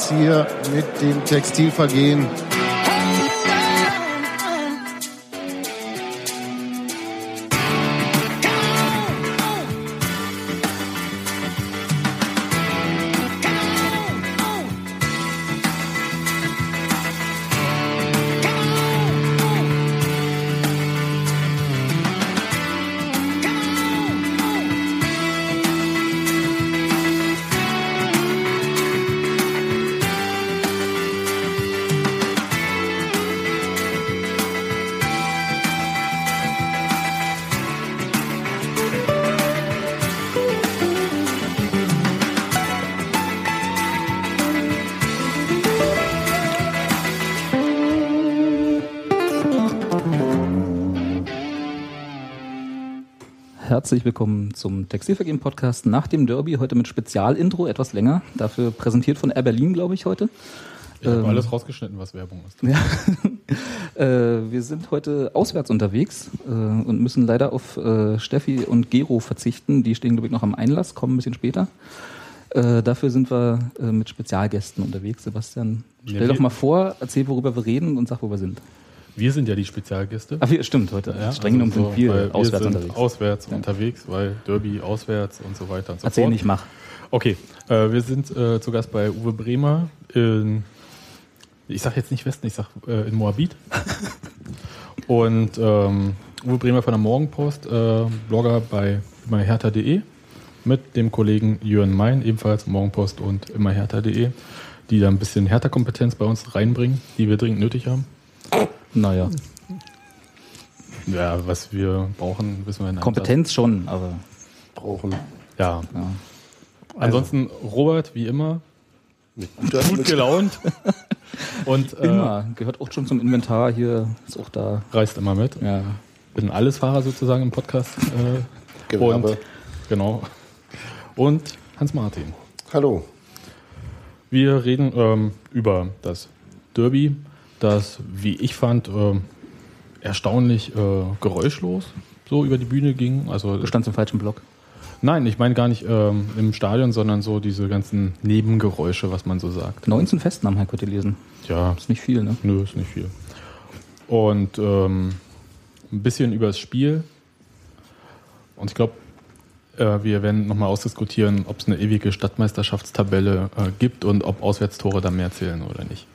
Menz hier mit dem Textilvergehen. Herzlich willkommen zum Textilvergehen Podcast nach dem Derby. Heute mit Spezialintro, etwas länger. Dafür präsentiert von Air Berlin, glaube ich, heute. Ich habe ähm, alles rausgeschnitten, was Werbung ist. Ja. äh, wir sind heute auswärts unterwegs äh, und müssen leider auf äh, Steffi und Gero verzichten. Die stehen, glaube ich, noch am Einlass, kommen ein bisschen später. Äh, dafür sind wir äh, mit Spezialgästen unterwegs. Sebastian, stell ja, doch mal vor, erzähl, worüber wir reden und sag, wo wir sind. Wir sind ja die Spezialgäste. Ach, wir, stimmt, heute. Ja, streng genommen also so, sind wir auswärts sind unterwegs. Auswärts ja. unterwegs, weil Derby auswärts und so weiter und so Erzähl fort. nicht, mach. Okay, äh, wir sind äh, zu Gast bei Uwe Bremer in, ich sag jetzt nicht Westen, ich sag äh, in Moabit. und ähm, Uwe Bremer von der Morgenpost, äh, Blogger bei immerhertha.de mit dem Kollegen Jörn Mein, ebenfalls Morgenpost und immerhertha.de, die da ein bisschen Hertha-Kompetenz bei uns reinbringen, die wir dringend nötig haben. Naja. Ja, was wir brauchen, wissen wir nicht. Kompetenz schon, aber. Brauchen. Ja. ja. Ansonsten Robert, wie immer, gut gelaunt. Und, äh, immer. Gehört auch schon zum Inventar hier. Ist auch da. Reist immer mit. Ja. Bin alles Fahrer sozusagen im Podcast. Äh, und, genau. Und Hans-Martin. Hallo. Wir reden ähm, über das Derby das, wie ich fand, äh, erstaunlich äh, geräuschlos so über die Bühne ging. Also, du standst im falschen Block. Nein, ich meine gar nicht ähm, im Stadion, sondern so diese ganzen Nebengeräusche, was man so sagt. 19 Festnahmen, Herr Kurt lesen. Ja. Ist nicht viel, ne? Nö, ist nicht viel. Und ähm, ein bisschen über das Spiel. Und ich glaube, äh, wir werden nochmal ausdiskutieren, ob es eine ewige Stadtmeisterschaftstabelle äh, gibt und ob Auswärtstore da mehr zählen oder nicht.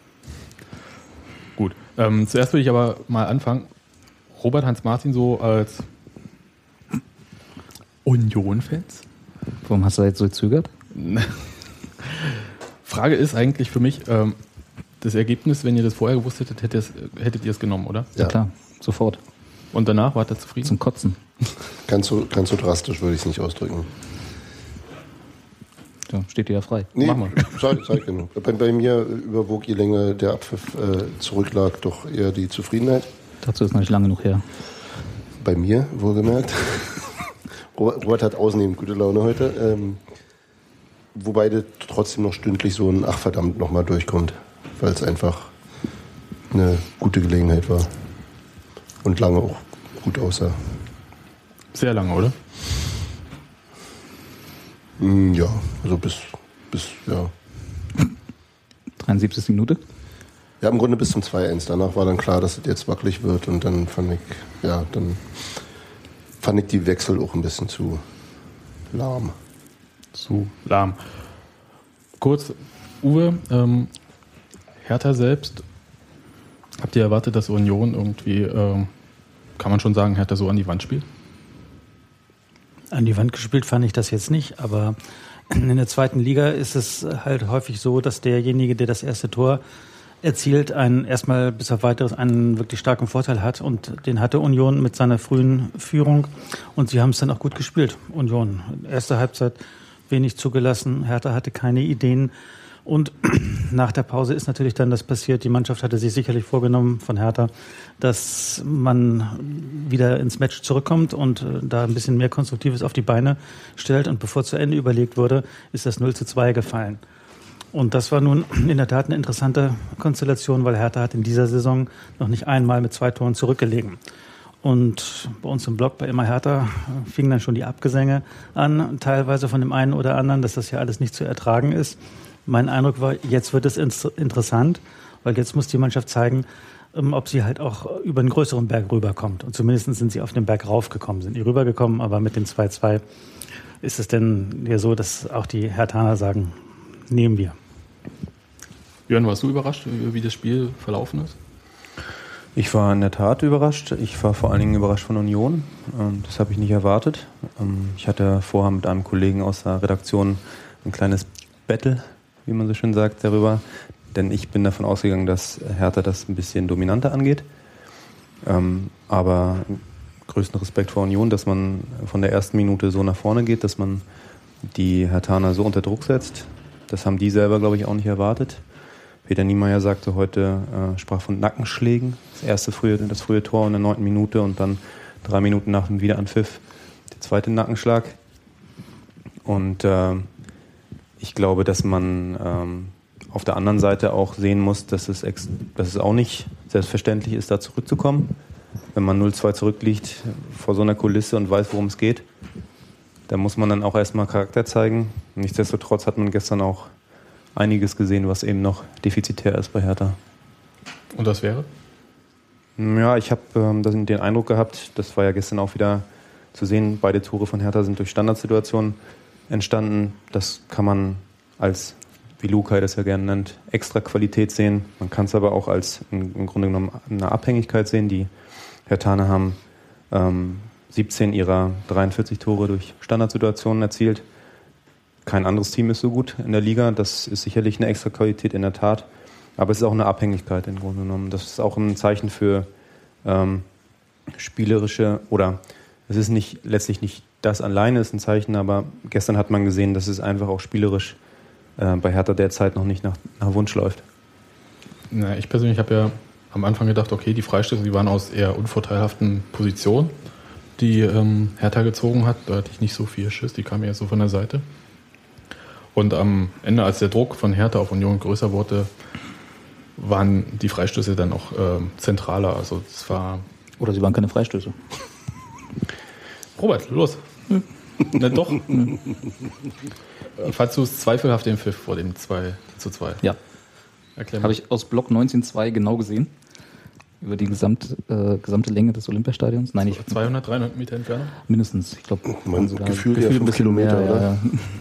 Ähm, zuerst würde ich aber mal anfangen. Robert Hans-Martin so als Union-Fans? Warum hast du jetzt so gezögert? Frage ist eigentlich für mich, ähm, das Ergebnis, wenn ihr das vorher gewusst hättet, hättet, hättet ihr es genommen, oder? Ja, ja, klar, sofort. Und danach wart ihr zufrieden? Zum Kotzen. Ganz so, ganz so drastisch würde ich es nicht ausdrücken. Ja, steht dir ja frei. Nee, Mach mal. Sag, sag genug. Bei, bei, mir überwog je länger der Abpfiff äh, zurücklag, doch eher die Zufriedenheit. Dazu ist noch nicht lange genug her. Bei mir, wohlgemerkt. Robert hat ausnehmend gute Laune heute. Ähm, wobei der trotzdem noch stündlich so ein Ach verdammt nochmal durchkommt. Weil es einfach eine gute Gelegenheit war. Und lange auch gut aussah. Sehr lange, oder? Mm, ja, also bis, bis, ja. 73. Minute? Ja, im Grunde bis zum 2-1. Danach war dann klar, dass es jetzt wackelig wird und dann fand ich, ja, dann fand ich die Wechsel auch ein bisschen zu lahm. Zu lahm. Kurz, Uwe, ähm, Hertha selbst, habt ihr erwartet, dass Union irgendwie, ähm, kann man schon sagen, Hertha so an die Wand spielt? An die Wand gespielt fand ich das jetzt nicht, aber in der zweiten Liga ist es halt häufig so, dass derjenige, der das erste Tor erzielt, einen erstmal bis auf weiteres einen wirklich starken Vorteil hat und den hatte Union mit seiner frühen Führung und sie haben es dann auch gut gespielt. Union erste Halbzeit wenig zugelassen, Hertha hatte keine Ideen und nach der Pause ist natürlich dann das passiert. Die Mannschaft hatte sich sicherlich vorgenommen von Hertha, dass man wieder ins Match zurückkommt und äh, da ein bisschen mehr Konstruktives auf die Beine stellt. Und bevor zu Ende überlegt wurde, ist das 0 zu 2 gefallen. Und das war nun in der Tat eine interessante Konstellation, weil Hertha hat in dieser Saison noch nicht einmal mit zwei Toren zurückgelegen. Und bei uns im Blog bei Immer Hertha fingen dann schon die Abgesänge an, teilweise von dem einen oder anderen, dass das ja alles nicht zu ertragen ist. Mein Eindruck war, jetzt wird es interessant, weil jetzt muss die Mannschaft zeigen, ähm, ob sie halt auch über einen größeren Berg rüberkommt. Und zumindest sind sie auf den Berg raufgekommen, sind die rübergekommen, aber mit dem 2-2 ist es denn ja so, dass auch die Hertaner sagen, nehmen wir. Jörn, warst du überrascht, wie das Spiel verlaufen ist? Ich war in der Tat überrascht. Ich war vor allen Dingen überrascht von Union. Ähm, das habe ich nicht erwartet. Ähm, ich hatte vorher mit einem Kollegen aus der Redaktion ein kleines Battle, wie man so schön sagt, darüber. Denn ich bin davon ausgegangen, dass Hertha das ein bisschen dominanter angeht. Ähm, aber größten Respekt vor Union, dass man von der ersten Minute so nach vorne geht, dass man die Hertaner so unter Druck setzt. Das haben die selber, glaube ich, auch nicht erwartet. Peter Niemeyer sagte heute, äh, sprach von Nackenschlägen. Das erste frühe, das frühe Tor in der neunten Minute und dann drei Minuten nach dem Wiederanpfiff der zweite Nackenschlag. Und äh, ich glaube, dass man ähm, auf der anderen Seite auch sehen muss, dass es, dass es auch nicht selbstverständlich ist, da zurückzukommen. Wenn man 0-2 zurückliegt vor so einer Kulisse und weiß, worum es geht, da muss man dann auch erstmal Charakter zeigen. Nichtsdestotrotz hat man gestern auch einiges gesehen, was eben noch defizitär ist bei Hertha. Und das wäre? Ja, ich habe ähm, den Eindruck gehabt, das war ja gestern auch wieder zu sehen, beide Tore von Hertha sind durch Standardsituationen entstanden. Das kann man als, wie Lukai das ja gerne nennt, extra Qualität sehen. Man kann es aber auch als im Grunde genommen eine Abhängigkeit sehen. Die Hertaner haben ähm, 17 ihrer 43 Tore durch Standardsituationen erzielt. Kein anderes Team ist so gut in der Liga. Das ist sicherlich eine extra Qualität in der Tat. Aber es ist auch eine Abhängigkeit im Grunde genommen. Das ist auch ein Zeichen für ähm, spielerische oder es ist nicht letztlich nicht das alleine ist ein Zeichen, aber gestern hat man gesehen, dass es einfach auch spielerisch äh, bei Hertha derzeit noch nicht nach, nach Wunsch läuft. Na, ich persönlich habe ja am Anfang gedacht, okay, die Freistöße, die waren aus eher unvorteilhaften Positionen, die ähm, Hertha gezogen hat. Da hatte ich nicht so viel Schiss, die kamen eher so von der Seite. Und am Ende, als der Druck von Hertha auf Union größer wurde, waren die Freistöße dann auch äh, zentraler. Also es war. Oder sie waren keine Freistöße. Robert, los. Hm. Na doch. Hm. Falls du es zweifelhaft den Pfiff vor dem 2 zu 2. Ja. Habe ich aus Block 19.2 genau gesehen über die gesamt, äh, gesamte Länge des Olympiastadions. Nein, ich 200, 300 Meter Entfernung? Mindestens. Ich glaube, man sogar gefühlt, gefühlt ein bisschen Kilometer, mehr, oder? Ja.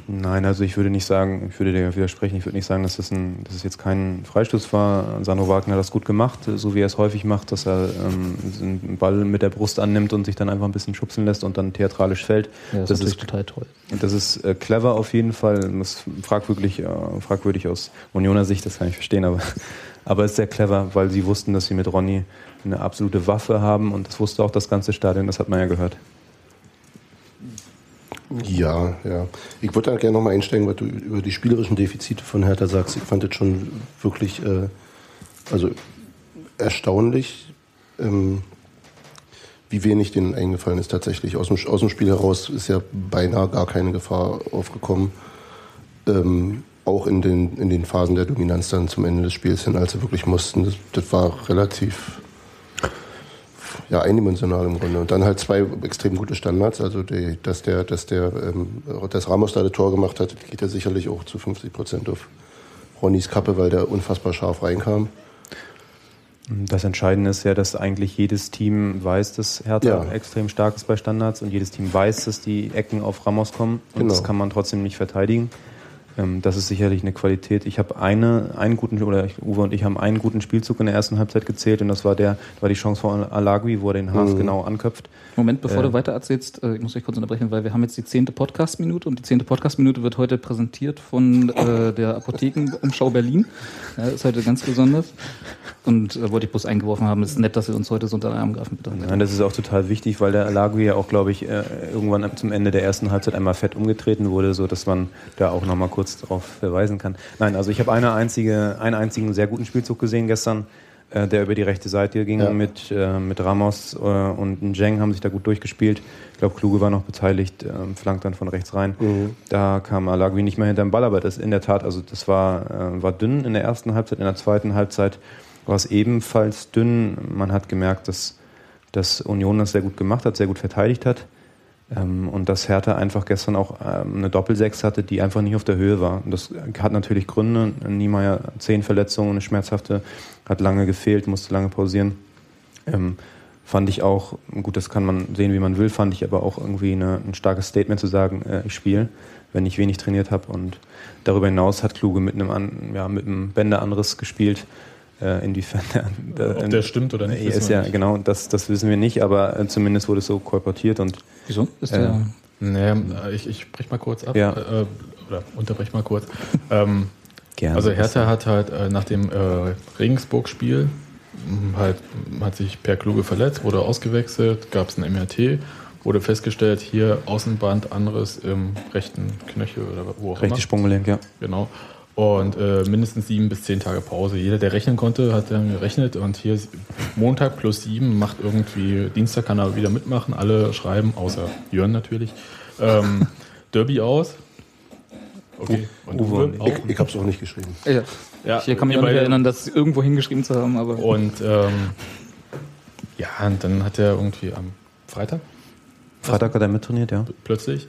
Nein, also ich würde nicht sagen, ich würde dir widersprechen, ich würde nicht sagen, dass das, ein, dass es jetzt kein Freistoß war. Sandro Wagner hat das gut gemacht, so wie er es häufig macht, dass er ähm, einen Ball mit der Brust annimmt und sich dann einfach ein bisschen schubsen lässt und dann theatralisch fällt. Ja, das, das ist total toll. Das ist äh, clever auf jeden Fall. Das ist fragwürdig, äh, fragwürdig aus Unioner Sicht, das kann ich verstehen, aber aber es ist sehr clever, weil sie wussten, dass sie mit Ronny eine absolute Waffe haben und das wusste auch das ganze Stadion, das hat man ja gehört. Ja, ja. Ich würde da gerne nochmal einsteigen, was du über die spielerischen Defizite von Hertha sagst. Ich fand das schon wirklich äh, also erstaunlich, ähm, wie wenig denen eingefallen ist tatsächlich. Aus dem, aus dem Spiel heraus ist ja beinahe gar keine Gefahr aufgekommen. Ähm, auch in den, in den Phasen der Dominanz dann zum Ende des Spiels hin, als sie wirklich mussten. Das, das war relativ ja, eindimensional im Grunde. Und dann halt zwei extrem gute Standards. Also die, dass der, dass der, ähm, dass Ramos da das Tor gemacht hat, geht ja sicherlich auch zu 50 Prozent auf Ronnys Kappe, weil der unfassbar scharf reinkam. Das Entscheidende ist ja, dass eigentlich jedes Team weiß, dass Hertha ja. extrem stark ist bei Standards und jedes Team weiß, dass die Ecken auf Ramos kommen und genau. das kann man trotzdem nicht verteidigen. Ähm, das ist sicherlich eine Qualität. Ich habe eine, einen guten, oder Uwe und ich haben einen guten Spielzug in der ersten Halbzeit gezählt und das war der, war die Chance von Alagui, wo er den Haas mhm. genau anköpft. Moment, bevor äh, du weiter erzählst, äh, ich muss euch kurz unterbrechen, weil wir haben jetzt die zehnte Podcast-Minute und die zehnte Podcast-Minute wird heute präsentiert von äh, der Apothekenumschau Berlin. Ja, ist heute ganz besonders. Und äh, wollte ich bloß eingeworfen haben, es ist nett, dass ihr uns heute so unter den Arm greifen, bitte. Nein, das ist auch total wichtig, weil der Alagui ja auch, glaube ich, äh, irgendwann zum Ende der ersten Halbzeit einmal fett umgetreten wurde, so dass man da auch nochmal kurz darauf verweisen kann. Nein, also ich habe eine einzige, einen einzigen sehr guten Spielzug gesehen gestern äh, der über die rechte Seite ging ja. mit, äh, mit Ramos äh, und Njeng haben sich da gut durchgespielt. Ich glaube, Kluge war noch beteiligt, äh, flankt dann von rechts rein. Mhm. Da kam Alagui nicht mehr hinter dem Ball, aber das in der Tat, also das war, äh, war dünn in der ersten Halbzeit, in der zweiten Halbzeit war es ebenfalls dünn. Man hat gemerkt, dass, dass Union das sehr gut gemacht hat, sehr gut verteidigt hat. Ähm, und dass Hertha einfach gestern auch ähm, eine Doppelsechs hatte, die einfach nicht auf der Höhe war. Und das hat natürlich Gründe. Niemeyer zehn Verletzungen, eine schmerzhafte, hat lange gefehlt, musste lange pausieren. Ähm, fand ich auch, gut, das kann man sehen, wie man will, fand ich aber auch irgendwie eine, ein starkes Statement zu sagen, äh, ich spiele, wenn ich wenig trainiert habe. Und darüber hinaus hat Kluge mit einem, ja, mit einem Bänderangriss gespielt. Äh, inwiefern der, Ob der stimmt oder nicht. Ist ja, nicht. genau, das, das wissen wir nicht, aber äh, zumindest wurde es so kolportiert. Und, Wieso? Ist der äh, naja, ich, ich brech mal kurz ab. Ja. Äh, oder unterbrech mal kurz. ähm, Gerne. Also Hertha hat halt äh, nach dem äh, Regensburg-Spiel halt, hat sich Per Kluge verletzt, wurde ausgewechselt, gab es ein MRT, wurde festgestellt, hier Außenband, anderes im rechten Knöchel oder wo auch Rechte immer. Sprunggelenk, ja. Genau. Und äh, mindestens sieben bis zehn Tage Pause. Jeder, der rechnen konnte, hat dann gerechnet. Und hier Montag plus sieben macht irgendwie, Dienstag kann er wieder mitmachen. Alle schreiben, außer Jörn natürlich. Ähm, Derby aus. Okay. Und Uwe, Uwe ich, ich habe es auch nicht geschrieben. Ja. ja ich kann mich auch nicht erinnern, das irgendwo hingeschrieben zu haben. Aber und ähm, ja, und dann hat er irgendwie am Freitag. Freitag hat er mittrainiert, ja. Plötzlich.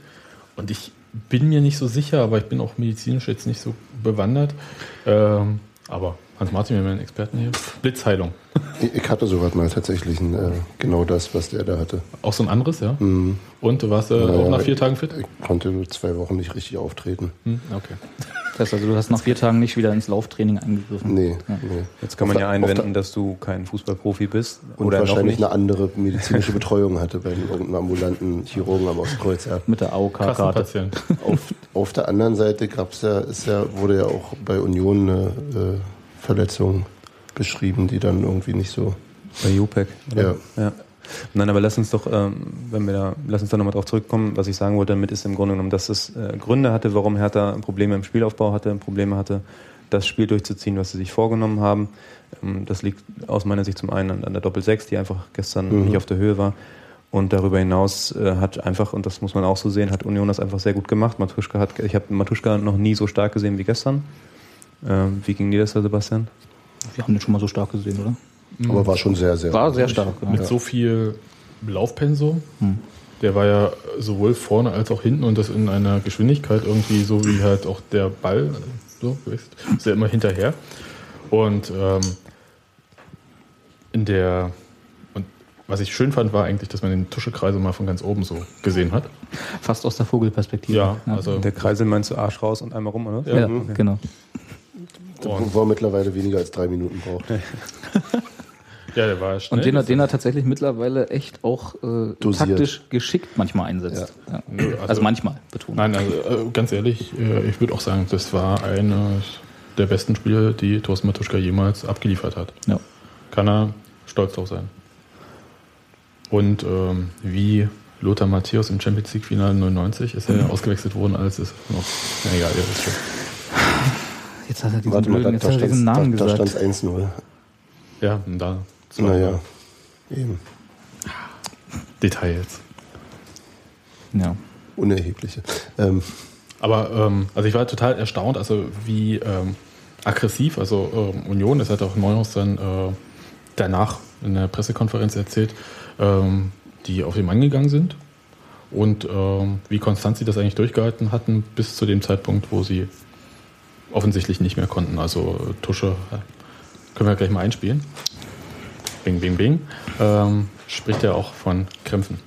Und ich bin mir nicht so sicher, aber ich bin auch medizinisch jetzt nicht so bewandert. Ähm, aber Hans-Martin, wir haben einen Experten hier. Blitzheilung. Ich hatte sowas mal tatsächlich, äh, genau das, was der da hatte. Auch so ein anderes, ja? Mhm. Und du warst äh, naja, auch nach vier Tagen fit? Ich konnte nur zwei Wochen nicht richtig auftreten. Mhm, okay. Das heißt also, du hast nach vier Tagen nicht wieder ins Lauftraining eingegriffen? Nee. Ja. nee. Jetzt kann man ja einwenden, dass du kein Fußballprofi bist. Und oder wahrscheinlich eine andere medizinische Betreuung hatte bei irgendeinem ambulanten Chirurgen am Ostkreuz. Ja. Mit der AOK-Karte. Auf, auf der anderen Seite gab's ja, ist ja, wurde ja auch bei Union eine äh, Verletzung beschrieben, die dann irgendwie nicht so. Bei UPEC. Ja. ja. Nein, aber lass uns doch, ähm, wenn wir da, lass uns da nochmal drauf zurückkommen. Was ich sagen wollte damit ist im Grunde genommen, dass es äh, Gründe hatte, warum Hertha Probleme im Spielaufbau hatte, Probleme hatte, das Spiel durchzuziehen, was sie sich vorgenommen haben. Ähm, das liegt aus meiner Sicht zum einen an, der Doppel-6, die einfach gestern mhm. nicht auf der Höhe war. Und darüber hinaus äh, hat einfach, und das muss man auch so sehen, hat Union das einfach sehr gut gemacht. Matuschka hat, ich habe Matuschka noch nie so stark gesehen wie gestern. Ähm, wie ging dir das, Sebastian? Wir haben den schon mal so stark gesehen, oder? Aber war schon sehr, sehr War sehr stark. Mit ja. so viel Laufpensum. Hm. Der war ja sowohl vorne als auch hinten und das in einer Geschwindigkeit irgendwie so wie halt auch der Ball. So, ist ja immer hinterher. Und ähm, in der und was ich schön fand, war eigentlich, dass man den Tuschekreisel mal von ganz oben so gesehen hat. Fast aus der Vogelperspektive. Ja, also der Kreisel meinst du Arsch raus und einmal rum, oder? Ja, ja okay. genau. Wo er mittlerweile weniger als drei Minuten braucht. ja, der war schnell. Und den, den er tatsächlich mittlerweile echt auch äh, taktisch geschickt manchmal einsetzt. Ja. Ja. Also, also, manchmal betont. Nein, also äh, ganz ehrlich, äh, ich würde auch sagen, das war einer der besten Spiele, die Thorsten Matuschka jemals abgeliefert hat. Ja. Kann er stolz drauf sein. Und ähm, wie Lothar Matthäus im Champions League Finale 99 ist er mhm. ausgewechselt worden, als es noch. Na egal, ja, ist schon. Jetzt hat er diesen, Warte blöden, mal, da, jetzt da hat er diesen Namen da, gesagt. Da stand es 1-0. Ja, da. Naja, eben. Details. Ja. Unerhebliche. Ähm. Aber, ähm, also ich war total erstaunt, also wie ähm, aggressiv, also ähm, Union, das hat auch Neuhaus dann äh, danach in der Pressekonferenz erzählt, ähm, die auf ihn angegangen sind und ähm, wie konstant sie das eigentlich durchgehalten hatten bis zu dem Zeitpunkt, wo sie offensichtlich nicht mehr konnten. Also Tusche können wir gleich mal einspielen. Bing, bing, bing. Ähm, spricht ja auch von Krämpfen.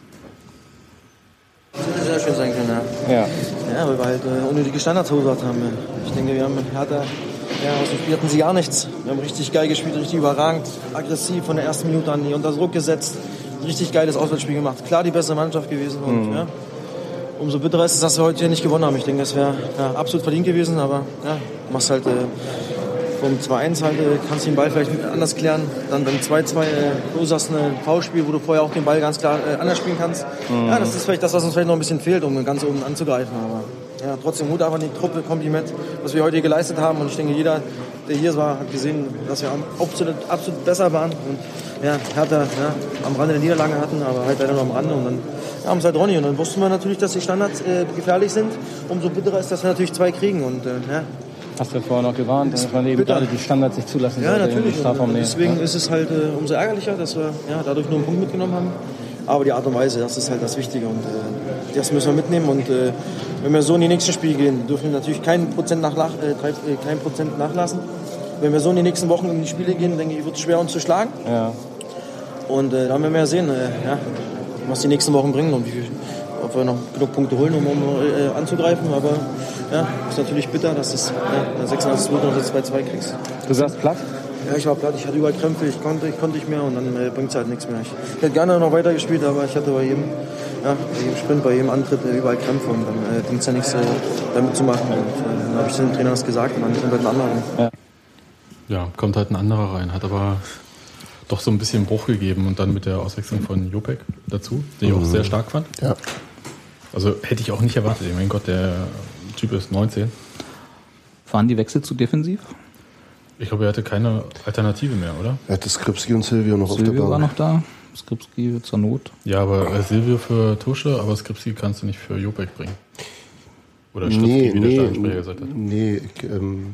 Das hätte sehr schön sein können, ja. Ja, ja weil wir halt äh, unnötige Standards verursacht haben. Ich denke, wir haben mit Hertha, ja, aus dem Spiel hatten sie gar nichts. Wir haben richtig geil gespielt, richtig überragend, aggressiv von der ersten Minute an, die unter Druck gesetzt, richtig geiles Auswärtsspiel gemacht. Klar die bessere Mannschaft gewesen und mhm. ja, umso bitterer ist es, dass wir heute hier nicht gewonnen haben. Ich denke, das wäre ja, absolut verdient gewesen, aber ja, machst halt äh, vom 2-1 halt, äh, kannst du den Ball vielleicht anders klären. Dann beim 2-2 äh, verursachst ein Foulspiel, wo du vorher auch den Ball ganz klar äh, anders spielen kannst. Mhm. Ja, das ist vielleicht das, was uns vielleicht noch ein bisschen fehlt, um ganz oben anzugreifen. Aber ja, trotzdem Hut einfach die Truppe, Kompliment, was wir heute hier geleistet haben. Und ich denke, jeder, der hier war, hat gesehen, dass wir absolut, absolut besser waren. Und ja, Hertha ja, am Rande der Niederlage hatten, aber halt leider nur am Rande. Und dann ja, haben sie halt Ronny. Und dann wussten wir natürlich, dass die Standards äh, gefährlich sind. Umso bitterer ist, dass wir natürlich zwei kriegen. Und äh, ja, Hast du vorher noch gewarnt, dass man eben gerade die Standards nicht zulassen Ja, natürlich. Deswegen ja. ist es halt äh, umso ärgerlicher, dass wir ja, dadurch nur einen Punkt mitgenommen haben. Aber die Art und Weise, das ist halt das Wichtige und äh, das müssen wir mitnehmen. Und äh, wenn wir so in die nächsten Spiele gehen, dürfen wir natürlich kein Prozent, nachla äh, äh, kein Prozent nachlassen. Wenn wir so in die nächsten Wochen in die Spiele gehen, denke ich, wird es schwer uns zu schlagen. Ja. Und äh, dann werden wir ja sehen, ja, was die nächsten Wochen bringen und wie viel, ob wir noch genug Punkte holen, um, um äh, anzugreifen. Aber ja, ist natürlich bitter, dass es ja, der 86 Minuten noch jetzt 2-2 kriegst. Du sagst platt? Ja, ich war platt, ich hatte überall Krämpfe, ich konnte, ich konnte nicht mehr und dann äh, bringt es halt nichts mehr. Ich, ich hätte gerne noch weiter gespielt, aber ich hatte bei jedem, ja, bei jedem Sprint, bei jedem Antritt äh, überall Krämpfe und dann äh, bringt es ja nichts, äh, damit zu machen. Und äh, dann habe ich dem Trainer das gesagt und dann sind wir ein anderer. Ja, kommt halt ein anderer rein, hat aber doch so ein bisschen Bruch gegeben und dann mit der Auswechslung von Jopek dazu, den ich auch sehr stark fand. Ja. Also hätte ich auch nicht erwartet. Ich mein Gott, der Typ ist 19. Waren die Wechsel zu defensiv? Ich glaube, er hatte keine Alternative mehr, oder? Er hatte Skripski und Silvio noch auf der Silvio Bank. war noch da. Skripski zur Not. Ja, aber äh, Silvio für Tusche, aber Skripski kannst du nicht für Jopek bringen. Oder Nee, Stutzki, wie der nee, Stadionsprecher gesagt hat. nee ich, ähm,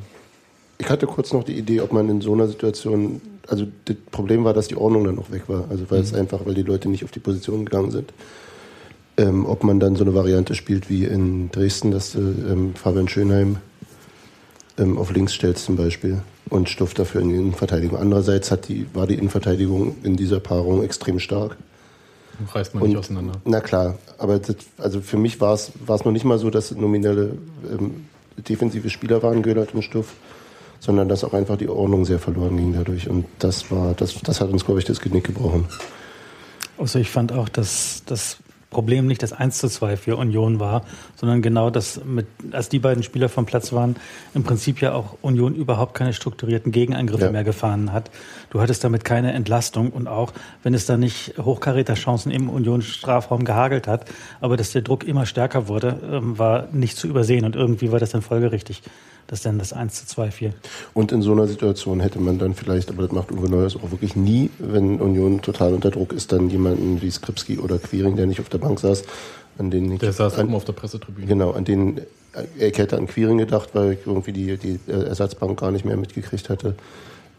ich hatte kurz noch die Idee, ob man in so einer Situation, also das Problem war, dass die Ordnung dann auch weg war, also weil es einfach, weil die Leute nicht auf die Position gegangen sind. Ähm, ob man dann so eine Variante spielt wie in Dresden, dass du ähm, Fabian Schönheim ähm, auf links stellst zum Beispiel und Stoff dafür in die Innenverteidigung. Andererseits hat die, war die Innenverteidigung in dieser Paarung extrem stark. Reißt man nicht auseinander. Na klar, aber das, also für mich war es war es noch nicht mal so, dass nominelle ähm, defensive Spieler waren, Gödert und Stuff, sondern dass auch einfach die Ordnung sehr verloren ging dadurch. Und das war, das, das hat uns, glaube ich, das Genick gebrochen. Also ich fand auch, dass das Problem nicht das 1 zu 2 für Union war, sondern genau das, mit, als die beiden Spieler vom Platz waren, im Prinzip ja auch Union überhaupt keine strukturierten Gegenangriffe Ja. mehr gefahren hat. Du hattest damit keine Entlastung und auch, wenn es da nicht Hochkaräterchancen im Union-Strafraum gehagelt hat, aber dass der Druck immer stärker wurde, ähm, war nicht zu übersehen und irgendwie war das dann folgerichtig, dass dann das 1 zu 2 fiel. Und in so einer Situation hätte man dann vielleicht, aber das macht Uwe Neuers auch wirklich nie, wenn Union total unter Druck ist, dann jemanden wie Skripski oder Quiring, der nicht auf der Bank saß, an den ich, Der saß an, oben auf der Pressetribüne. Genau, an den äh, ich hätte an Quiring gedacht, weil ich irgendwie die, die äh, Ersatzbank gar nicht mehr mitgekriegt hatte,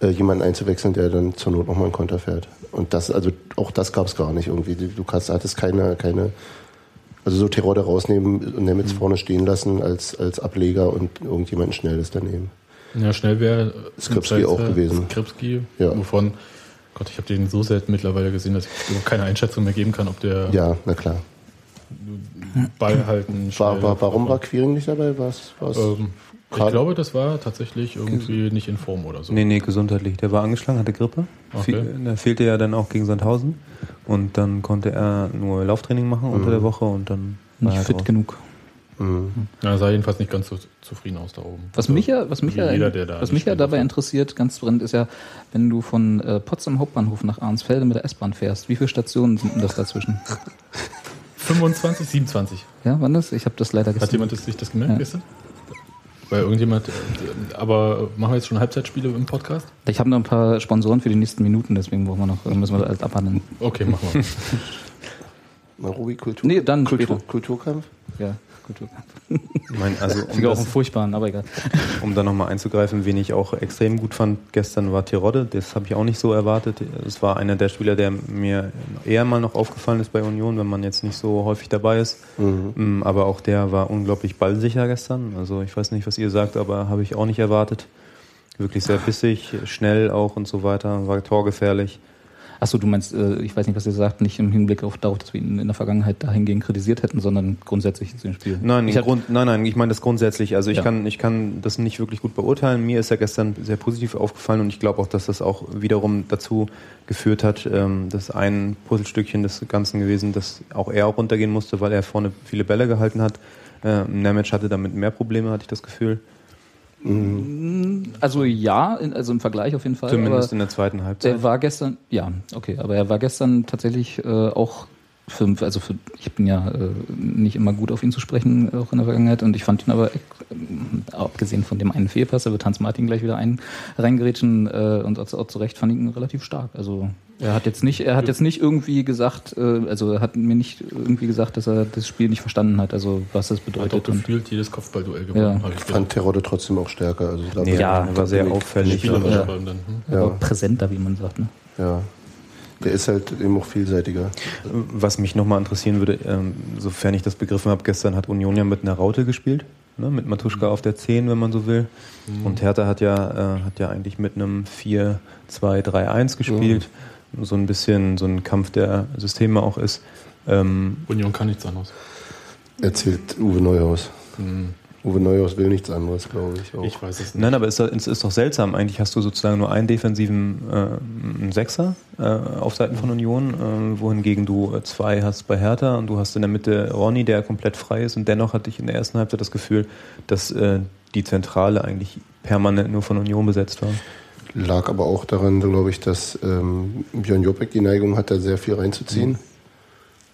äh, jemanden einzuwechseln, der dann zur Not nochmal einen Konter fährt. Und das, also auch das gab es gar nicht irgendwie. Du kannst, hattest keine, keine, also so Terror da rausnehmen und Nemitz Mhm. vorne stehen lassen als, als Ableger und irgendjemanden Schnelles daneben. Ja, schnell wäre Skripski auch gewesen. Skripski, Ja. wovon, Gott, ich habe den so selten mittlerweile gesehen, dass ich keine Einschätzung mehr geben kann, ob der Ja, na klar. Ball halten War, war, warum war Quiring nicht dabei? War's, war's Ähm, ich glaube, das war tatsächlich irgendwie nicht in Form oder so. Nee, nee, gesundheitlich. Der war angeschlagen, hatte Grippe. Okay. Der fehlte ja dann auch gegen Sandhausen. Und dann konnte er nur Lauftraining machen unter der Woche und dann war Nicht er fit drauf. genug. Mhm. Ja, er sah jedenfalls nicht ganz so zufrieden aus da oben. Was Also, mich ja, was mich ja, jeder, der da was mich ja dabei interessiert, ganz brennend, ist ja, wenn du von äh, Potsdam Hauptbahnhof nach Arnsfelde mit der S-Bahn fährst, wie viele Stationen sind denn das dazwischen? 25, 27. Ja, wann das? Ich habe das leider Hat gestern. jemand das, sich das gemerkt Ja. gestern? Weil irgendjemand, äh, aber machen wir jetzt schon Halbzeitspiele im Podcast? Ich habe noch ein paar Sponsoren für die nächsten Minuten, deswegen brauchen wir noch, müssen wir das alles abhandeln. Okay, machen wir. Marobi Kultur? Nee, dann Kultur, später. Kulturkampf? Ja, gut. Ich meine, also um, Klingt auch einen das, furchtbaren, aber egal. um da nochmal einzugreifen, wen ich auch extrem gut fand gestern war Tirode. Das habe ich auch nicht so erwartet. Es war einer der Spieler, der mir eher mal noch aufgefallen ist bei Union, wenn man jetzt nicht so häufig dabei ist. Mm, Aber auch der war unglaublich ballsicher gestern. Also ich weiß nicht, was ihr sagt, aber habe ich auch nicht erwartet. Wirklich sehr bissig, schnell auch und so weiter, war torgefährlich. Achso, du meinst, äh, ich weiß nicht, was ihr sagt, nicht im Hinblick auf darauf, dass wir ihn in der Vergangenheit dahingehend kritisiert hätten, sondern grundsätzlich zu dem Spiel. Nein, ich Grund, nein, nein, ich meine das grundsätzlich. Also ich, Ja. kann, ich kann das nicht wirklich gut beurteilen. Mir ist er gestern sehr positiv aufgefallen und ich glaube auch, dass das auch wiederum dazu geführt hat, ähm, dass ein Puzzlestückchen des Ganzen gewesen, dass auch er auch runtergehen musste, weil er vorne viele Bälle gehalten hat. Äh, Nemec hatte damit mehr Probleme, hatte ich das Gefühl. Also ja, also im Vergleich auf jeden Fall. Zumindest in der zweiten Halbzeit. Der war gestern, ja, okay, aber er war gestern tatsächlich äh, auch für, also für, ich bin ja äh, nicht immer gut auf ihn zu sprechen, auch in der Vergangenheit, und ich fand ihn aber, äh, abgesehen von dem einen Fehlpass, da wird Hans Martin gleich wieder ein, reingerätschen äh, und auch, auch zu Recht fand ich ihn relativ stark. Also er hat jetzt nicht, er hat jetzt nicht irgendwie gesagt, äh, also er hat mir nicht irgendwie gesagt, dass er das Spiel nicht verstanden hat, also was das Hat bedeutet. Und, gefühlt jedes Kopfballduell gewonnen, Ja. ich fand Terodde trotzdem auch stärker. Also nee, Ja, er war sehr auffällig. Ja. hm? aber Ja. präsenter, wie man sagt. Ne? Ja. Der ist halt eben auch vielseitiger. Was mich nochmal interessieren würde, ähm, sofern ich das begriffen habe, gestern hat Union ja mit einer Raute gespielt, ne? mit Matuschka auf der 10, wenn man so will. Mhm. Und Hertha hat ja, äh, hat ja eigentlich mit einem 4-2-3-1 gespielt. Mhm. So ein bisschen so ein Kampf der Systeme auch ist. Ähm, Union kann nichts anderes. Erzählt Uwe Neuhaus. Mhm. Uwe Neuhaus will nichts anderes, glaube ich. Auch. Ich weiß es nicht. Nein, aber es ist, ist, doch seltsam. Eigentlich hast du sozusagen nur einen defensiven äh, Sechser äh, auf Seiten von Union, äh, wohingegen du äh, zwei hast bei Hertha und du hast in der Mitte Ronny, der komplett frei ist. Und dennoch hatte ich in der ersten Halbzeit das Gefühl, dass äh, die Zentrale eigentlich permanent nur von Union besetzt war. Lag aber auch daran, glaube ich, dass ähm, Björn Jopek die Neigung hat, da sehr viel reinzuziehen. Mhm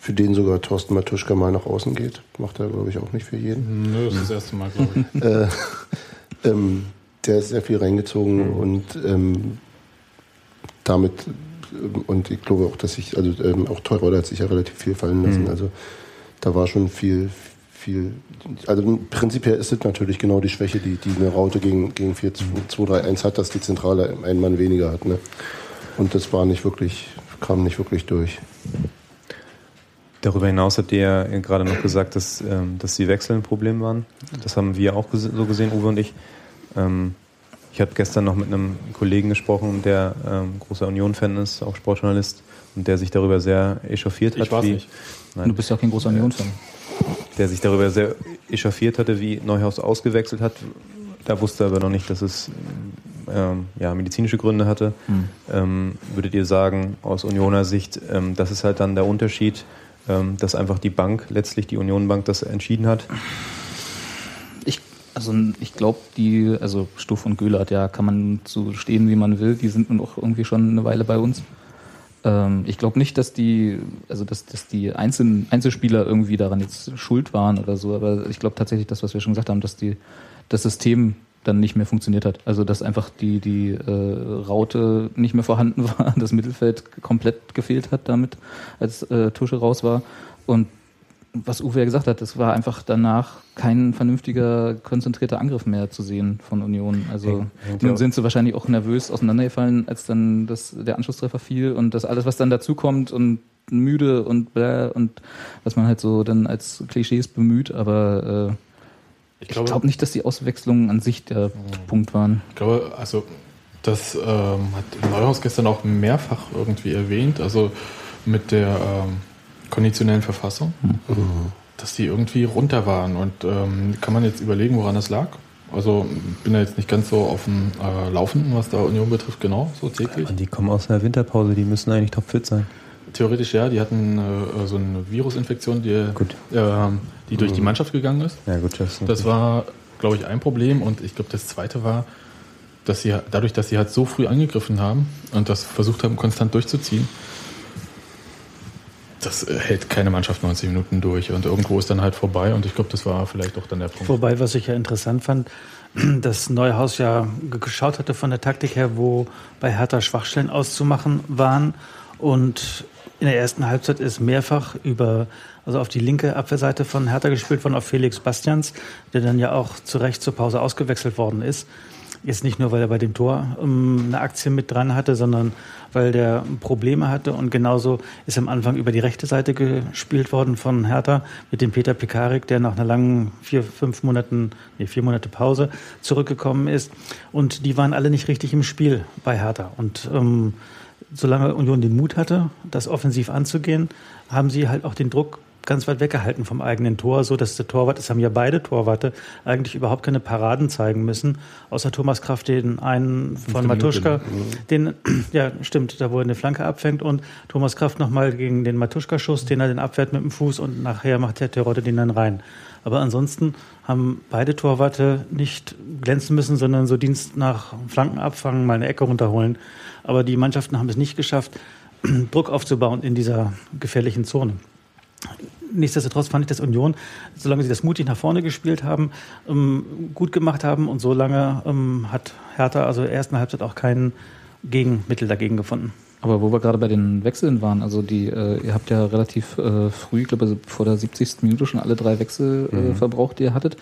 für den sogar Thorsten Matuschka mal nach außen geht. Macht er, glaube ich, auch nicht für jeden. Nö, das ist das erste Mal, glaube ich. äh, ähm, der ist sehr viel reingezogen mhm. und ähm, damit, ähm, und ich glaube auch, dass ich, also ähm, auch Teureuder hat sich ja relativ viel fallen lassen. Mhm. Also da war schon viel, viel, also prinzipiell ist es natürlich genau die Schwäche, die, die eine Raute gegen, gegen 4-2-3-1 hat, dass die Zentrale einen Mann weniger hat. Ne? Und das war nicht wirklich, kam nicht wirklich durch. Darüber hinaus habt ihr ja gerade noch gesagt, dass, ähm, dass die Wechsel ein Problem waren. Das haben wir auch so gesehen, Uwe und ich. Ähm, ich habe gestern noch mit einem Kollegen gesprochen, der ähm, großer Union-Fan ist, auch Sportjournalist, und der sich darüber sehr echauffiert hat. Ich weiß wie, nicht. Nein, du bist ja auch kein großer Union-Fan. Der sich darüber sehr echauffiert hatte, wie Neuhaus ausgewechselt hat. Da wusste er aber noch nicht, dass es ähm, ja, medizinische Gründe hatte. Hm. Ähm, würdet ihr sagen, aus Unioner Sicht, ähm, das ist halt dann der Unterschied, ähm, dass einfach die Bank, letztlich die Union-Bank, das entschieden hat? Ich, also ich glaube, die, also Stuff und Göhlert, ja, kann man so stehen, wie man will, die sind nun auch irgendwie schon eine Weile bei uns. Ähm, ich glaube nicht, dass die, also dass, dass die Einzel Einzelspieler irgendwie daran jetzt schuld waren oder so, aber ich glaube tatsächlich das, was wir schon gesagt haben, dass die das System dann nicht mehr funktioniert hat. Also dass einfach die, die äh, Raute nicht mehr vorhanden war, das Mittelfeld komplett gefehlt hat damit, als äh, Tusche raus war. Und was Uwe ja gesagt hat, es war einfach danach kein vernünftiger, konzentrierter Angriff mehr zu sehen von Union. Also nun sind sie wahrscheinlich auch nervös auseinandergefallen, als dann das, der Anschlusstreffer fiel und das alles, was dann dazukommt und müde und bläh und was man halt so dann als Klischees bemüht, aber äh, ich glaube glaub nicht, dass die Auswechslungen an sich der Punkt waren. Ich glaube, also das ähm, hat Neuhaus gestern auch mehrfach irgendwie erwähnt, also mit der ähm, konditionellen Verfassung, mhm. dass die irgendwie runter waren. Und ähm, kann man jetzt überlegen, woran das lag? Also bin da jetzt nicht ganz so auf dem äh, Laufenden, was da Union betrifft, genau, so täglich. Und die kommen aus einer Winterpause, die müssen eigentlich topfit sein. Theoretisch ja, die hatten äh, so eine Virusinfektion, die, äh, die durch die mhm. Mannschaft gegangen ist. Ja, gut, das, das war, glaube ich, ein Problem. Und ich glaube, das zweite war, dass sie dadurch, dass sie halt so früh angegriffen haben und das versucht haben, konstant durchzuziehen, das äh, hält keine Mannschaft 90 Minuten durch und irgendwo ist dann halt vorbei und ich glaube, das war vielleicht auch dann der Punkt. Wobei, was ich ja interessant fand, dass Neuhaus ja geschaut hatte von der Taktik her, wo bei Hertha Schwachstellen auszumachen waren und in der ersten Halbzeit ist mehrfach über, also auf die linke Abwehrseite von Hertha gespielt worden, auf Felix Bastians, der dann ja auch zu Recht zur Pause ausgewechselt worden ist. Jetzt nicht nur, weil er bei dem Tor ähm, eine Aktie mit dran hatte, sondern weil der Probleme hatte. Und genauso ist am Anfang über die rechte Seite gespielt worden von Hertha mit dem Peter Pekarik, der nach einer langen vier, fünf Monaten, nee, vier Monate Pause zurückgekommen ist. Und die waren alle nicht richtig im Spiel bei Hertha. Und ähm, solange Union den Mut hatte, das offensiv anzugehen, haben sie halt auch den Druck ganz weit weggehalten vom eigenen Tor, so dass der Torwart, es haben ja beide Torwarte eigentlich überhaupt keine Paraden zeigen müssen, außer Thomas Kraft den einen von Matuschka, den, ja stimmt, da wo er eine Flanke abfängt und Thomas Kraft nochmal gegen den Matuschka-Schuss, den er den abwehrt mit dem Fuß und nachher macht der Terodde den dann rein. Aber ansonsten haben beide Torwarte nicht glänzen müssen, sondern so Dienst nach Flanken abfangen, mal eine Ecke runterholen. Aber die Mannschaften haben es nicht geschafft, Druck aufzubauen in dieser gefährlichen Zone. Nichtsdestotrotz fand ich, dass Union, solange sie das mutig nach vorne gespielt haben, ähm, gut gemacht haben und solange ähm, hat Hertha also ersten Halbzeit auch kein Gegenmittel dagegen gefunden. Aber wo wir gerade bei den Wechseln waren, also die, äh, ihr habt ja relativ äh, früh, ich glaube vor der 70. Minute schon alle drei Wechsel äh, mhm. verbraucht, die ihr hattet.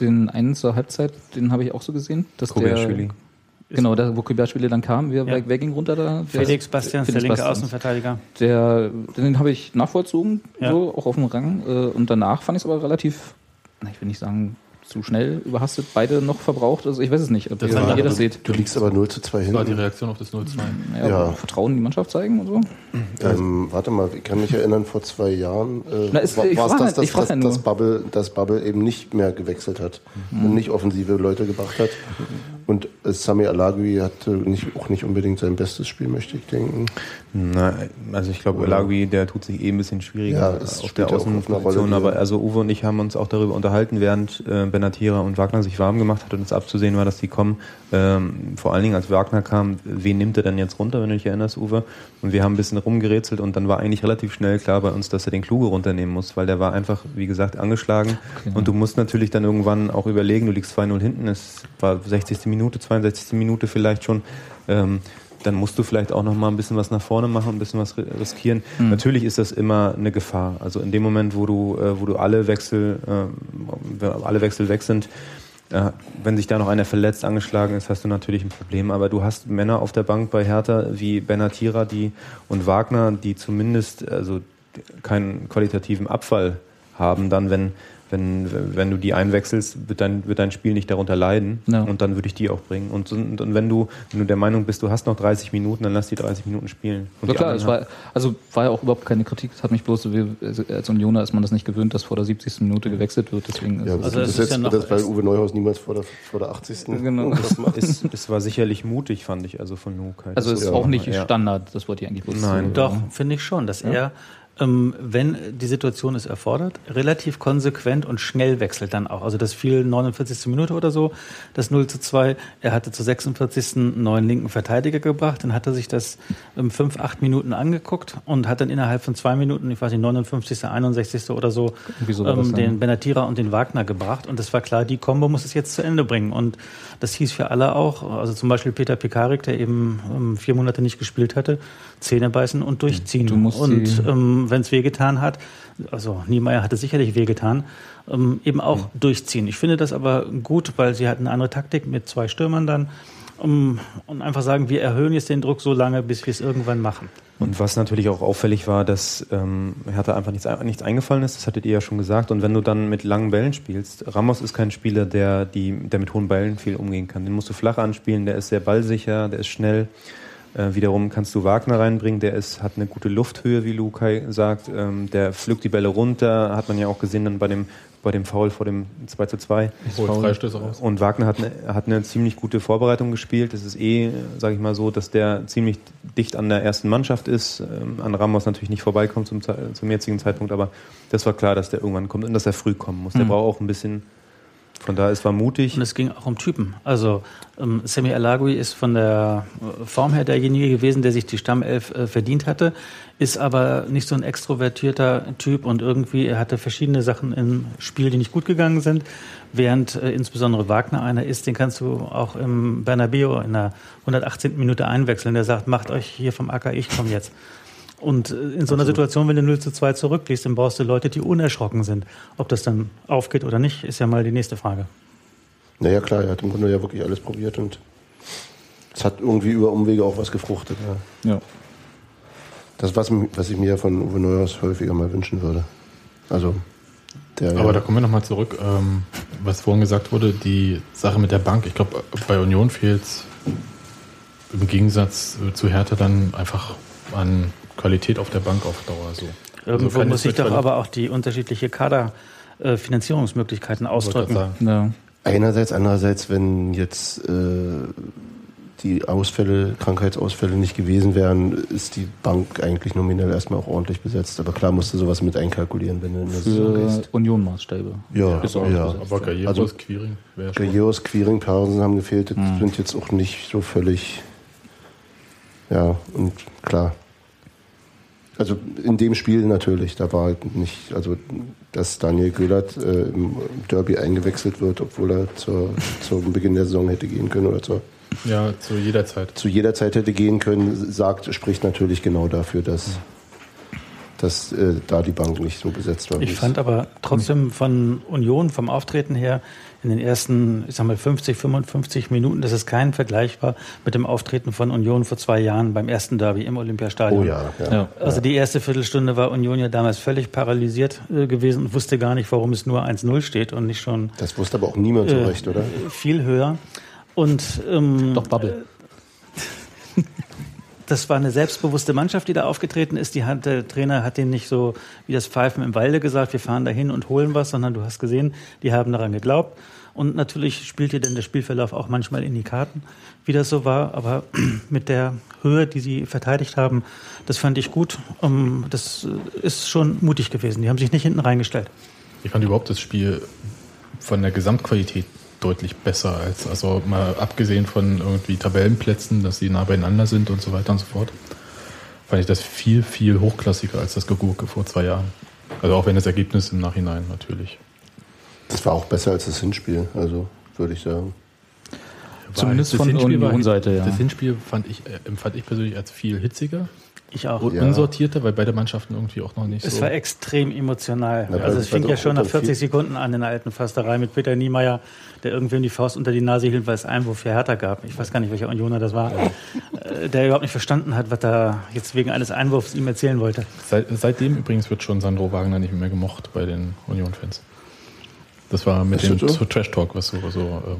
Den einen zur Halbzeit, den habe ich auch so gesehen, dass der Genau, da, wo Küberspiele dann kam, wer, Ja. wer ging runter da? Felix Bastians, der linke Bastians. Außenverteidiger. Der, den habe ich nachvollzogen, Ja. so, auch auf dem Rang. Äh, und danach fand ich es aber relativ, ich will nicht sagen, zu schnell überhastet, beide noch verbraucht. Also ich weiß es nicht, ob Das ihr, war- ihr das seht. Du liegst aber 0 zu 2 Das war die. Reaktion auf das 0-2. Ja, Ja. Vertrauen in die Mannschaft zeigen und so. Ähm, warte mal, ich kann mich erinnern, vor zwei Jahren äh, Na, ist- war es das, halt- dass, frag dass, dass, Bubble, dass Bubble eben nicht mehr gewechselt hat und nicht offensive Leute gebracht hat. Und äh, Sami Alagui hatte nicht, auch nicht unbedingt sein bestes Spiel, möchte ich denken. Na, also ich glaube, Elagui, der tut sich eh ein bisschen schwieriger Ja, es auf spielt der ja Außenposition. Rolle, die- Aber also Uwe und ich haben uns auch darüber unterhalten, während äh, Benatira und Wagner sich warm gemacht hat und es abzusehen war, dass die kommen. Ähm, vor allen Dingen, als Wagner kam, wen nimmt er denn jetzt runter, wenn du dich erinnerst, Uwe? Und wir haben ein bisschen rumgerätselt und dann war eigentlich relativ schnell klar bei uns, dass er den Kluge runternehmen muss, weil der war einfach, wie gesagt, angeschlagen. Und du musst natürlich dann irgendwann auch überlegen, du liegst 2-0 hinten, es war 60. Minute, 62. Minute vielleicht schon. Ähm, dann musst du vielleicht auch noch mal ein bisschen was nach vorne machen, ein bisschen was ri- riskieren. Natürlich ist das immer eine Gefahr. Also in dem Moment, wo du, äh, wo du alle Wechsel, äh, alle Wechsel weg sind, äh, wenn sich da noch einer verletzt, angeschlagen ist, hast du natürlich ein Problem. Aber du hast Männer auf der Bank bei Hertha wie Benatira die, und Wagner, die zumindest also keinen qualitativen Abfall haben, dann wenn wenn, wenn du die einwechselst, wird dein, wird dein Spiel nicht darunter leiden. Ja. Und dann würde ich die auch bringen. Und, und, und wenn, du, wenn du der Meinung bist, du hast noch 30 Minuten, dann lass die 30 Minuten spielen. Und Ja klar, es war, also war ja auch überhaupt keine Kritik. Es hat mich bloß, als Unioner ist man das nicht gewöhnt, dass vor der 70. Minute gewechselt wird. Deswegen ist Ja, es- also es das ist jetzt, ja noch das, weil Uwe Neuhaus niemals vor der, vor der 80. Genau. das es, es war sicherlich mutig, fand ich, also von Luke. halt. also Das ist auch nicht ja. Standard, das wollte ich eigentlich bloß Nein. so- Doch, finde ich schon, dass er, wenn die Situation es erfordert, relativ konsequent und schnell wechselt dann auch. Also das fiel 49. Minute oder so, das 0 zu 2. Er hatte zur 46. einen neuen linken Verteidiger gebracht, dann hat er sich das ähm, 5, 8 Minuten angeguckt und hat dann innerhalb von zwei Minuten, ich weiß nicht, 59., 61. oder so, das, ähm, den Benatira und den Wagner gebracht. Und es war klar, die Kombo muss es jetzt zu Ende bringen. Und das hieß für alle auch, also zum Beispiel Peter Pekarik, der eben ähm, vier Monate nicht gespielt hatte, Zähne beißen und durchziehen. Du musst und ähm, wenn es wehgetan hat, also Niemeyer hatte sicherlich wehgetan, ähm, eben auch durchziehen. Ich finde das aber gut, weil sie hatten eine andere Taktik mit zwei Stürmern dann. Um, und einfach sagen, wir erhöhen jetzt den Druck so lange, bis wir es irgendwann machen. Und was natürlich auch auffällig war, dass ähm, Hertha einfach nichts, nichts eingefallen ist, das hattet ihr ja schon gesagt. Und wenn du dann mit langen Bällen spielst, Ramos ist kein Spieler, der, die, der mit hohen Bällen viel umgehen kann. Den musst du flach anspielen, der ist sehr ballsicher, der ist schnell. Äh, wiederum kannst du Wagner reinbringen, der ist, hat eine gute Lufthöhe, wie Lukai sagt. Ähm, der pflückt die Bälle runter, hat man ja auch gesehen dann bei dem, bei dem Foul vor dem 2 zu 2. Holt Freistöße raus. Und Wagner hat eine, hat eine ziemlich gute Vorbereitung gespielt. Es ist eh, sage ich mal so, dass der ziemlich dicht an der ersten Mannschaft ist. Ähm, an Ramos natürlich nicht vorbeikommt zum, zum jetzigen Zeitpunkt, aber das war klar, dass der irgendwann kommt und dass er früh kommen muss. Der braucht auch ein bisschen. Von daher, es war mutig. Und es ging auch um Typen. Also ähm, Semi Alagui ist von der äh, Form her derjenige gewesen, der sich die Stammelf äh, verdient hatte, ist aber nicht so ein extrovertierter Typ und irgendwie er hatte verschiedene Sachen im Spiel, die nicht gut gegangen sind, während äh, insbesondere Wagner einer ist, den kannst du auch im Bernabeu in der 118. Minute einwechseln, der sagt, macht euch hier vom Acker, ich komme jetzt. Und äh, in so einer Situation, wenn du 0 zu 2 zurückliegst, dann brauchst du Leute, die unerschrocken sind. Ob das dann aufgeht oder nicht, ist ja mal die nächste Frage. Naja, klar, er hat im Grunde ja wirklich alles probiert und es hat irgendwie über Umwege auch was gefruchtet. Ja. Ja. Das, was, was ich mir von Uwe Neuhaus häufiger mal wünschen würde. Also, der. Aber ja, da kommen wir nochmal zurück, ähm, was vorhin gesagt wurde, die Sache mit der Bank. Ich glaube, bei Union fehlt im Gegensatz zu Hertha dann einfach an Qualität auf der Bank auf Dauer so. Irgendwo Also muss sich doch aber auch die unterschiedliche Kaderfinanzierungsmöglichkeiten grad ausdrücken. sagen. Ja. einerseits, andererseits, wenn jetzt äh, die Ausfälle, Krankheitsausfälle nicht gewesen wären, ist die Bank eigentlich nominell erstmal auch ordentlich besetzt. Aber klar musst du sowas mit einkalkulieren, wenn du in der Für gehst. Union-Maßstäbe. Ja, Ist auch ja. besetzt. Aber Gallegos, Also- Quiring wäre schon. Gajos, Quiring, Parensen haben gefehlt, das Mhm. sind jetzt auch nicht so völlig. Ja, und klar. Also in dem Spiel natürlich, da war halt nicht, also dass Daniel Göllert äh, im Derby eingewechselt wird, obwohl er zur, zum Beginn der Saison hätte gehen können oder zur, Ja, zu jeder Zeit. zu jeder Zeit hätte gehen können, sagt, spricht natürlich genau dafür, dass, dass äh, da die Bank nicht so besetzt war. Ich fand aber trotzdem von Union, vom Auftreten her, in den ersten, ich sag mal, 50, 55 Minuten, dass es kein Vergleich war mit dem Auftreten von Union vor zwei Jahren beim ersten Derby im Olympiastadion. Oh ja, ja. Ja. Also die erste Viertelstunde war Union ja damals völlig paralysiert äh, gewesen und wusste gar nicht, warum es nur 1-0 steht und nicht schon Das wusste aber auch niemand so äh, recht, oder? viel höher. Und ähm, Doch Bubble. Das war eine selbstbewusste Mannschaft, die da aufgetreten ist. Die hat, der Trainer hat denen nicht so wie das Pfeifen im Walde gesagt, wir fahren dahin und holen was, sondern du hast gesehen, die haben daran geglaubt. Und natürlich spielte dann der Spielverlauf auch manchmal in die Karten, wie das so war. Aber mit der Höhe, die sie verteidigt haben, das fand ich gut. Das ist schon mutig gewesen. Die haben sich nicht hinten reingestellt. Ich fand überhaupt das Spiel von der Gesamtqualität deutlich besser als, also mal abgesehen von irgendwie Tabellenplätzen, dass sie nah beieinander sind und so weiter und so fort, fand ich das viel, viel hochklassiger als das Gegurke vor zwei Jahren. Also auch wenn das Ergebnis im Nachhinein natürlich. Das war auch besser als das Hinspiel, also würde ich sagen. Zumindest Das von war- Union-Seite, ja. Das Hinspiel fand ich, äh, empfand ich persönlich als viel hitziger Ich auch. und Ja. unsortierter, weil beide Mannschaften irgendwie auch noch nicht Es so. war extrem emotional. Ja, also es fing ja schon nach unter 40 viel- Sekunden an in der alten Fasterei mit Peter Niemeyer, der irgendwem die Faust unter die Nase hielt, weil es Einwurf für Hertha gab. Ich weiß gar nicht, welcher Unioner das war, äh, der überhaupt nicht verstanden hat, was er jetzt wegen eines Einwurfs ihm erzählen wollte. Seit, seitdem übrigens wird schon Sandro Wagner nicht mehr gemocht bei den Union-Fans. Das war mit Ist dem das so? Trash-Talk, was so, so ähm,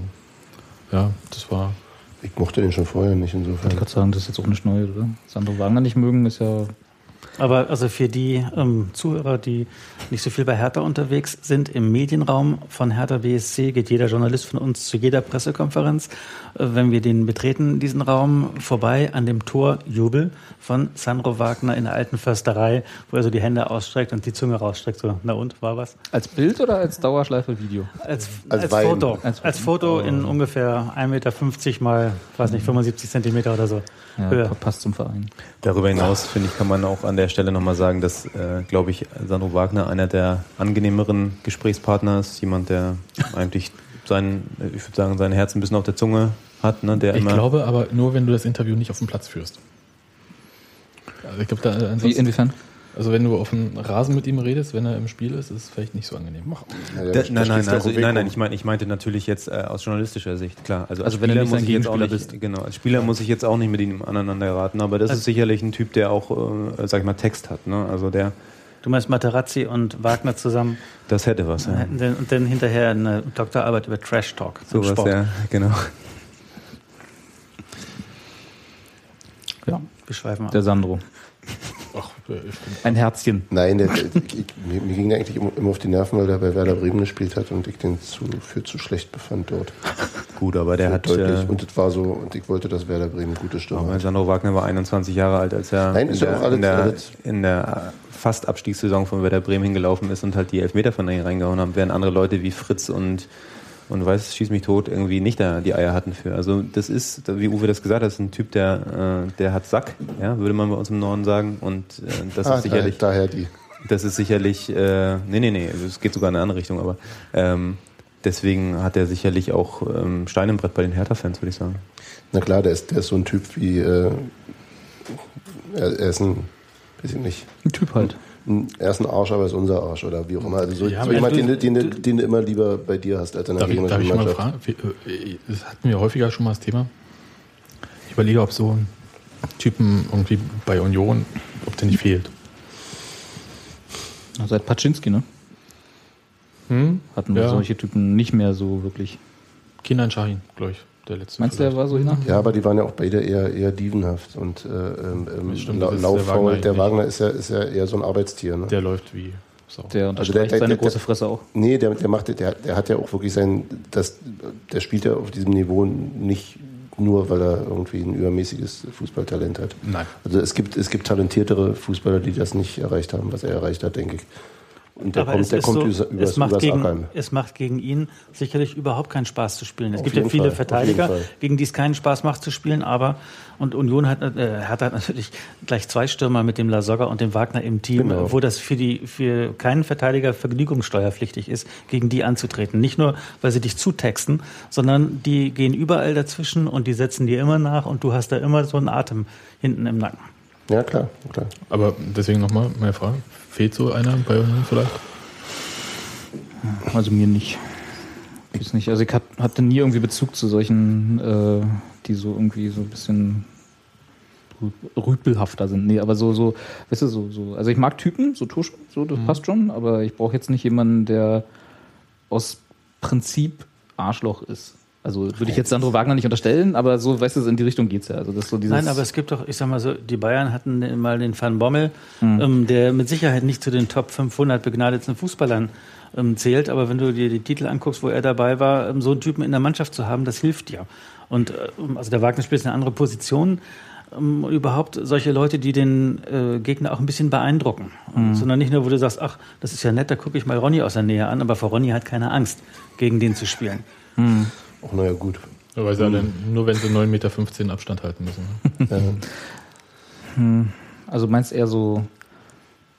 ja, das war. Ich mochte den schon vorher nicht Ich insofern. kann sagen, das ist jetzt auch nicht neu, oder? Sandro Wagner nicht mögen, ist ja Aber also für die ähm, Zuhörer, die nicht so viel bei Hertha unterwegs sind, im Medienraum von Hertha BSC geht jeder Journalist von uns zu jeder Pressekonferenz, äh, wenn wir den betreten, diesen Raum, vorbei an dem Torjubel von Sandro Wagner in der alten Försterei, wo er so die Hände ausstreckt und die Zunge rausstreckt. So, na und, war was? als Bild oder als Dauerschleife Video? Als, Als als. Foto. Als- Als, Foto in ungefähr 1,50 Meter mal, weiß nicht, 75 Zentimeter oder so. Ja, passt zum Verein. Darüber hinaus, finde ich, kann man auch an der Stelle nochmal sagen, dass, äh, glaube ich, Sandro Wagner einer der angenehmeren Gesprächspartner ist. Jemand, der eigentlich sein, äh, ich würde sagen, sein Herz ein bisschen auf der Zunge hat, ne, der Ich immer. glaube aber nur, wenn du das Interview nicht auf dem Platz führst. Also ich glaube, da Wie, inwiefern? Also wenn du auf dem Rasen mit ihm redest, wenn er im Spiel ist, ist es vielleicht nicht so angenehm. Ja, ja, Da, da nein, nein, also, nein, nein, ich meine, ich meinte natürlich jetzt äh, aus journalistischer Sicht, klar. Also, als Also wenn du Spieler nicht muss sein ich jetzt auch nicht, bist. genau, als Spieler muss ich jetzt auch nicht mit ihm aneinander geraten, aber das ist sicherlich ein Typ, der auch, äh, sag ich mal, Text hat, ne? Also der, Du meinst Materazzi und Wagner zusammen das hätte was, ja. hätten dann- und dann hinterher eine Doktorarbeit über Trash Talk. Sowas, Sport. ja, genau. Ja, Wir schweifen ab. der Sandro. Ein Herzchen. Nein, der, der, ich, mir, mir ging eigentlich immer, immer auf die Nerven, weil der bei Werder Bremen gespielt hat und ich den zu, für zu schlecht befand dort. Gut, aber der hat, Deutlich. äh, Und das war so, und ich wollte, dass Werder Bremen gute Stimme hat. Sandro Wagner war 21 Jahre alt, als er Nein, in, der, auch alles- in, der, in der fast Abstiegssaison von Werder Bremen hingelaufen ist und halt die Elfmeter von denen reingehauen haben, während andere Leute wie Fritz und und weiß, schieß mich tot, irgendwie nicht da die Eier hatten für. Also das ist, wie Uwe das gesagt hat, das ist ein Typ, der, äh, der hat Sack, ja, würde man bei uns im Norden sagen. Und äh, das Ah, ist sicherlich, daher, daher die. das ist sicherlich, äh, nee, nee, nee, also es geht sogar in eine andere Richtung, aber ähm, deswegen hat er sicherlich auch ähm, Stein im Brett bei den Hertha-Fans, würde ich sagen. Na klar, der ist, der ist so ein Typ wie, äh, er, er ist ein, weiß ich nicht, Ein Typ halt. Ein, er ist ein Arsch, aber er ist unser Arsch oder wie auch immer. Also so, Ja, so aber jemand, den, du- den, du- den du immer lieber bei dir hast als in der darf, ich, darf ich mal fragen? Wie, äh, Das hatten wir häufiger schon mal das Thema. Ich überlege, ob so ein Typen irgendwie bei Union, ob der nicht fehlt. Seit Paczynski, ne? Hm? Hatten wir Ja. solche Typen nicht mehr so wirklich. Kinan Shahin, glaube ich, der letzte. Meinst du, der war so hin? Ja, aber die waren ja auch beide eher, eher dievenhaft und äh, ähm, ähm, Das stimmt, lau- das ist der lauffaul. Wagner Der. Wagner ist ja, ist ja eher so ein Arbeitstier. Ne? Der läuft wie Sau. Der Also unterstreicht der- der- seine der- große Fresse auch. Nee, der, der macht, der, der hat ja auch wirklich sein, das, der spielt ja auf diesem Niveau nicht nur, weil er irgendwie ein übermäßiges Fußballtalent hat. Nein. Also es gibt, es gibt talentiertere Fußballer, die das nicht erreicht haben, was er erreicht hat, denke ich. Und der Aber kommt, es der ist kommt so, übers, es, macht gegen, es macht gegen ihn sicherlich überhaupt keinen Spaß zu spielen. Es Auf gibt ja viele Fall, Verteidiger, gegen die es keinen Spaß macht zu spielen, aber und Union hat, äh, hat halt natürlich gleich zwei Stürmer mit dem Lasogga und dem Wagner im Team, Genau. wo das für die für keinen Verteidiger vergnügungssteuerpflichtig ist, gegen die anzutreten. Nicht nur, weil sie dich zutexten, sondern die gehen überall dazwischen und die setzen dir immer nach und du hast da immer so einen Atem hinten im Nacken. Ja, klar, klar. Aber deswegen nochmal meine Frage. Fehlt so einer bei Union vielleicht? Also mir nicht. Ich nicht. Also ich hat, hatte nie irgendwie Bezug zu solchen, äh, die so irgendwie so ein bisschen rüpelhafter sind. Nee, aber so, so, weißt du, so, so. Also ich mag Typen, so Tusch, so, das mhm. passt schon, aber ich brauche jetzt nicht jemanden, der aus Prinzip Arschloch ist. Also würde ich jetzt Sandro Wagner nicht unterstellen, aber so, weißt du, in die Richtung geht's ja. Also das so dieses Nein, aber es gibt doch, ich sag mal so, die Bayern hatten mal den Van Bommel, mhm. ähm, der mit Sicherheit nicht zu den Top 500 begnadeten Fußballern ähm, zählt, aber wenn du dir die Titel anguckst, wo er dabei war, ähm, so einen Typen in der Mannschaft zu haben, das hilft dir. Und äh, also der Wagner spielt eine andere Position, ähm, überhaupt solche Leute, die den äh, Gegner auch ein bisschen beeindrucken. Mhm. Sondern nicht nur, wo du sagst, ach, das ist ja nett, da gucke ich mal Ronny aus der Nähe an, aber vor Ronny hat keine Angst, gegen den zu spielen. Mhm. Ach, naja, gut. Aber sie mhm. nur wenn sie 9,15 Meter Abstand halten müssen. Ne? hm. Also meinst eher so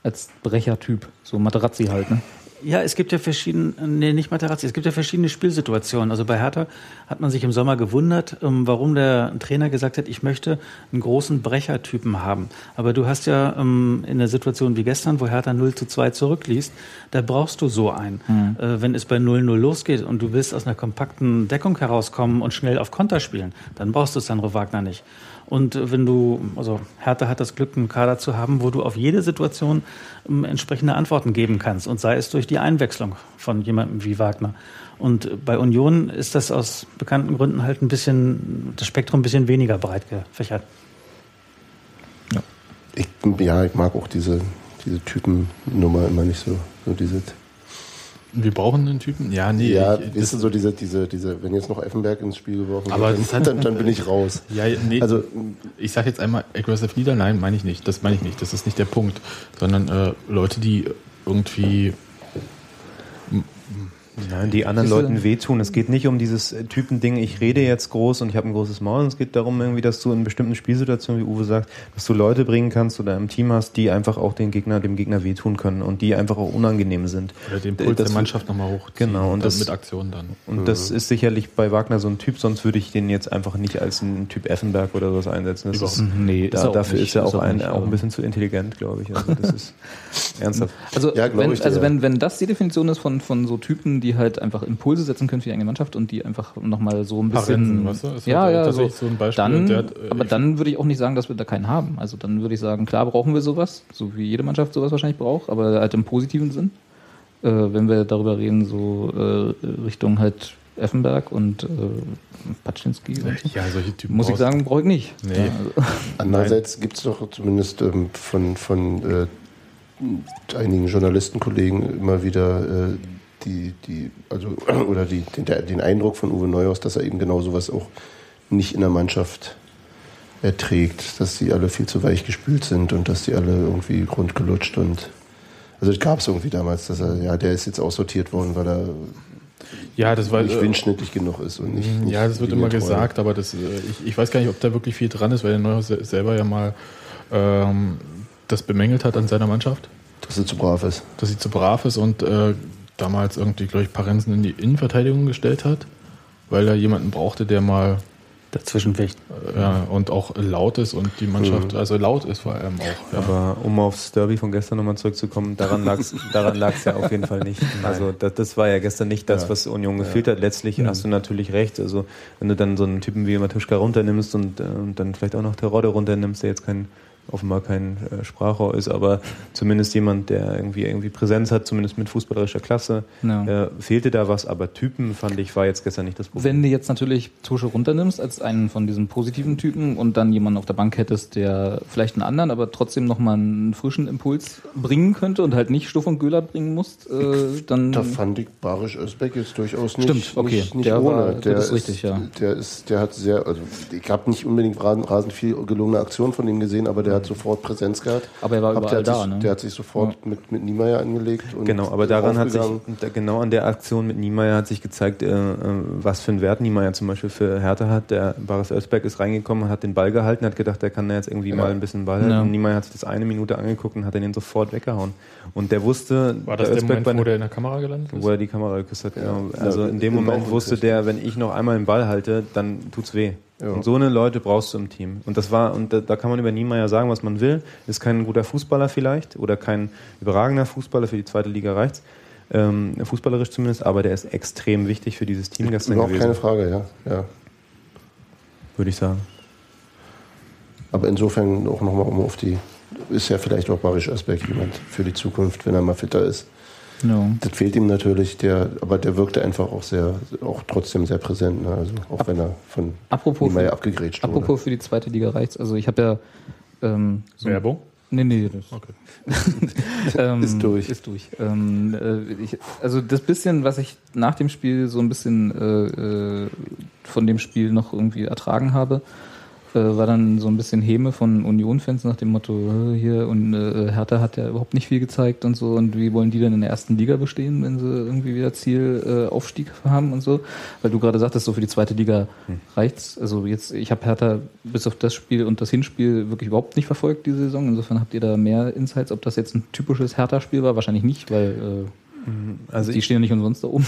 als Brechertyp, so Materazzi halt, ne? Ja, es gibt ja verschiedene, nee, nicht Materazzi, es gibt ja verschiedene Spielsituationen. Also bei Hertha hat man sich im Sommer gewundert, ähm, warum der Trainer gesagt hat, ich möchte einen großen Brechertypen haben. Aber du hast ja ähm, in der Situation wie gestern, wo Hertha 0 zu 2 zurückliest, da brauchst du so einen. Mhm. Wenn es bei 0-0 losgeht und du willst aus einer kompakten Deckung herauskommen und schnell auf Konter spielen, dann brauchst du Sandro Wagner nicht. Und wenn du, also Hertha hat das Glück, einen Kader zu haben, wo du auf jede Situation ähm, entsprechende Antworten geben kannst und sei es durch die Einwechslung von jemandem wie Wagner. Und bei Union ist das aus bekannten Gründen halt ein bisschen, das Spektrum ein bisschen weniger breit gefächert. Ja, ich, ja, ich mag auch diese, diese Typennummer immer nicht so, so diese wir brauchen einen Typen? Ja, nee. Ja, ich, ist so diese, diese, diese, wenn jetzt noch Effenberg ins Spiel geworfen aber wird, dann, dann, dann, bin ich raus. Ja, nee. Also, ich sage jetzt einmal aggressive Leader, nein, meine ich nicht. Das meine ich nicht. Das ist nicht der Punkt. Sondern äh, Leute, die irgendwie Nein, die anderen Leuten wehtun. Es geht nicht um dieses äh, Typending, ich rede jetzt groß und ich habe ein großes Maul. Es geht darum, irgendwie, dass du in bestimmten Spielsituationen, wie Uwe sagt, dass du Leute bringen kannst oder im Team hast, die einfach auch den Gegner, dem Gegner wehtun können und die einfach auch unangenehm sind. Oder den Puls das, der Mannschaft nochmal hoch. Genau. Und das, mit Aktionen dann. Und mhm. das ist sicherlich bei Wagner so ein Typ, sonst würde ich den jetzt einfach nicht als einen Typ Effenberg oder sowas einsetzen. Das ist, nee, da, ist dafür nicht, ist er auch, ein, auch ein bisschen zu intelligent, glaube ich. Also das ist ernsthaft. Also, ja, wenn, also wenn, wenn das die Definition ist von, von so Typen, die halt einfach im Impulse setzen können für die eigene Mannschaft und die einfach nochmal so ein bisschen. Parensen, weißt du? ja, ja, so, so ein Beispiel. Dann, hat, äh, aber dann würde ich auch nicht sagen, dass wir da keinen haben. Also dann würde ich sagen, klar brauchen wir sowas, so wie jede Mannschaft sowas wahrscheinlich braucht, aber halt im positiven Sinn. Äh, wenn wir darüber reden, so äh, Richtung halt Effenberg und äh, Patschinski. So. Ja, solche Typen. Muss ich sagen, brauche ich nicht. Nee. Ja, also. Andererseits gibt es doch zumindest ähm, von, von äh, einigen Journalistenkollegen immer wieder äh, die, die, also, oder die, den, den Eindruck von Uwe Neuhaus, dass er eben genau sowas auch nicht in der Mannschaft erträgt, dass sie alle viel zu weich gespült sind und dass die alle irgendwie rundgelutscht und also das gab es irgendwie damals, dass er, ja, der ist jetzt aussortiert worden, weil er ja, das war, nicht äh, windschnittig genug ist und nicht. nicht ja, das wird immer gesagt, aber das, äh, ich, ich weiß gar nicht, ob da wirklich viel dran ist, weil der Neuhaus selber ja mal ähm, das bemängelt hat an seiner Mannschaft. Dass sie zu brav ist. Dass sie zu brav ist und äh, damals irgendwie, glaube ich, Parensen in die Innenverteidigung gestellt hat, weil er jemanden brauchte, der mal dazwischen ficht. Ja, und auch laut ist und die Mannschaft, mhm. also laut ist vor allem auch. Ja. Aber um aufs Derby von gestern nochmal zurückzukommen, daran lag es daran lag's ja auf jeden Fall nicht. Also das, das, war ja gestern nicht das, was Union gefehlt hat. Letztlich mhm. hast du natürlich recht. Also wenn du dann so einen Typen wie Matuschka runternimmst und, äh, und dann vielleicht auch noch Terodde runternimmst, der jetzt kein offenbar kein äh, Sprachrohr ist, aber zumindest jemand, der irgendwie irgendwie Präsenz hat, zumindest mit fußballerischer Klasse. Ja. Äh, fehlte da was, aber Typen fand ich war jetzt gestern nicht das Problem. Wenn du jetzt natürlich Tusche runternimmst als einen von diesen positiven Typen und dann jemanden auf der Bank hättest, der vielleicht einen anderen, aber trotzdem nochmal einen frischen Impuls bringen könnte und halt nicht Stuff und Göhler bringen musst, äh, dann. Da fand ich Barisch Özbeck jetzt durchaus nicht. Stimmt, okay. Nicht, nicht der ohne. War, der ist, richtig, ja. Der ist, der hat sehr, also ich habe nicht unbedingt rasend viel gelungene Aktionen von ihm gesehen, aber der der hat sofort Präsenz gehabt. Aber er war überall der da, sich, ne? Der hat sich sofort ja. mit, mit Niemeyer angelegt. genau, aber daran hat sich, genau an der Aktion mit Niemeyer hat sich gezeigt, äh, äh, was für einen Wert Niemeyer zum Beispiel für Hertha hat. Der Baris Özberg ist reingekommen, hat den Ball gehalten, hat gedacht, er kann da jetzt irgendwie ja. mal ein bisschen Ball halten. Ja. Niemeyer hat sich das eine Minute angeguckt und hat den sofort weggehauen. Und der wusste, war das der, der Moment, wo der in der Kamera gelandet ist? Wo er die Kamera geküsst hat, genau. Also in dem Moment wusste der, wenn ich noch einmal den Ball halte, dann tut's weh. Ja. Und so eine Leute brauchst du im Team. Und das war, und da, da, kann man über Niemeyer sagen, was man will. Ist kein guter Fußballer vielleicht oder kein überragender Fußballer, für die zweite Liga reicht's. Ähm, fußballerisch zumindest, aber der ist extrem wichtig für dieses Team gestern gewesen. keine Frage, ja. ja. Würde ich sagen. Aber insofern auch nochmal um auf die, ist ja vielleicht auch Barisch Asberg jemand für die Zukunft, wenn er mal fitter ist. No. Das fehlt ihm natürlich, der, aber der wirkte einfach auch sehr, auch trotzdem sehr präsent, ne? also auch wenn er von apropos Niemeyer abgegrätscht wurde. Apropos für die zweite Liga reicht's. Also ich habe ja ähm, so Werbung? Nee, nee, das okay. ähm, ist durch. Ist durch. Ähm, äh, ich, also das bisschen, was ich nach dem Spiel so ein bisschen äh, äh von dem Spiel noch irgendwie ertragen habe, äh, war dann so ein bisschen Häme von Union-Fans nach dem Motto, äh, hier und äh, Hertha hat ja überhaupt nicht viel gezeigt und so und wie wollen die denn in der ersten Liga bestehen, wenn sie irgendwie wieder Ziel äh, Aufstieg haben und so. Weil du gerade sagtest, so für die zweite Liga hm. reicht's. Also jetzt, ich habe Hertha bis auf das Spiel und das Hinspiel wirklich überhaupt nicht verfolgt diese Saison. Insofern habt ihr da mehr Insights, ob das jetzt ein typisches Hertha-Spiel war? Wahrscheinlich nicht, weil äh, also die stehen ja nicht umsonst da oben.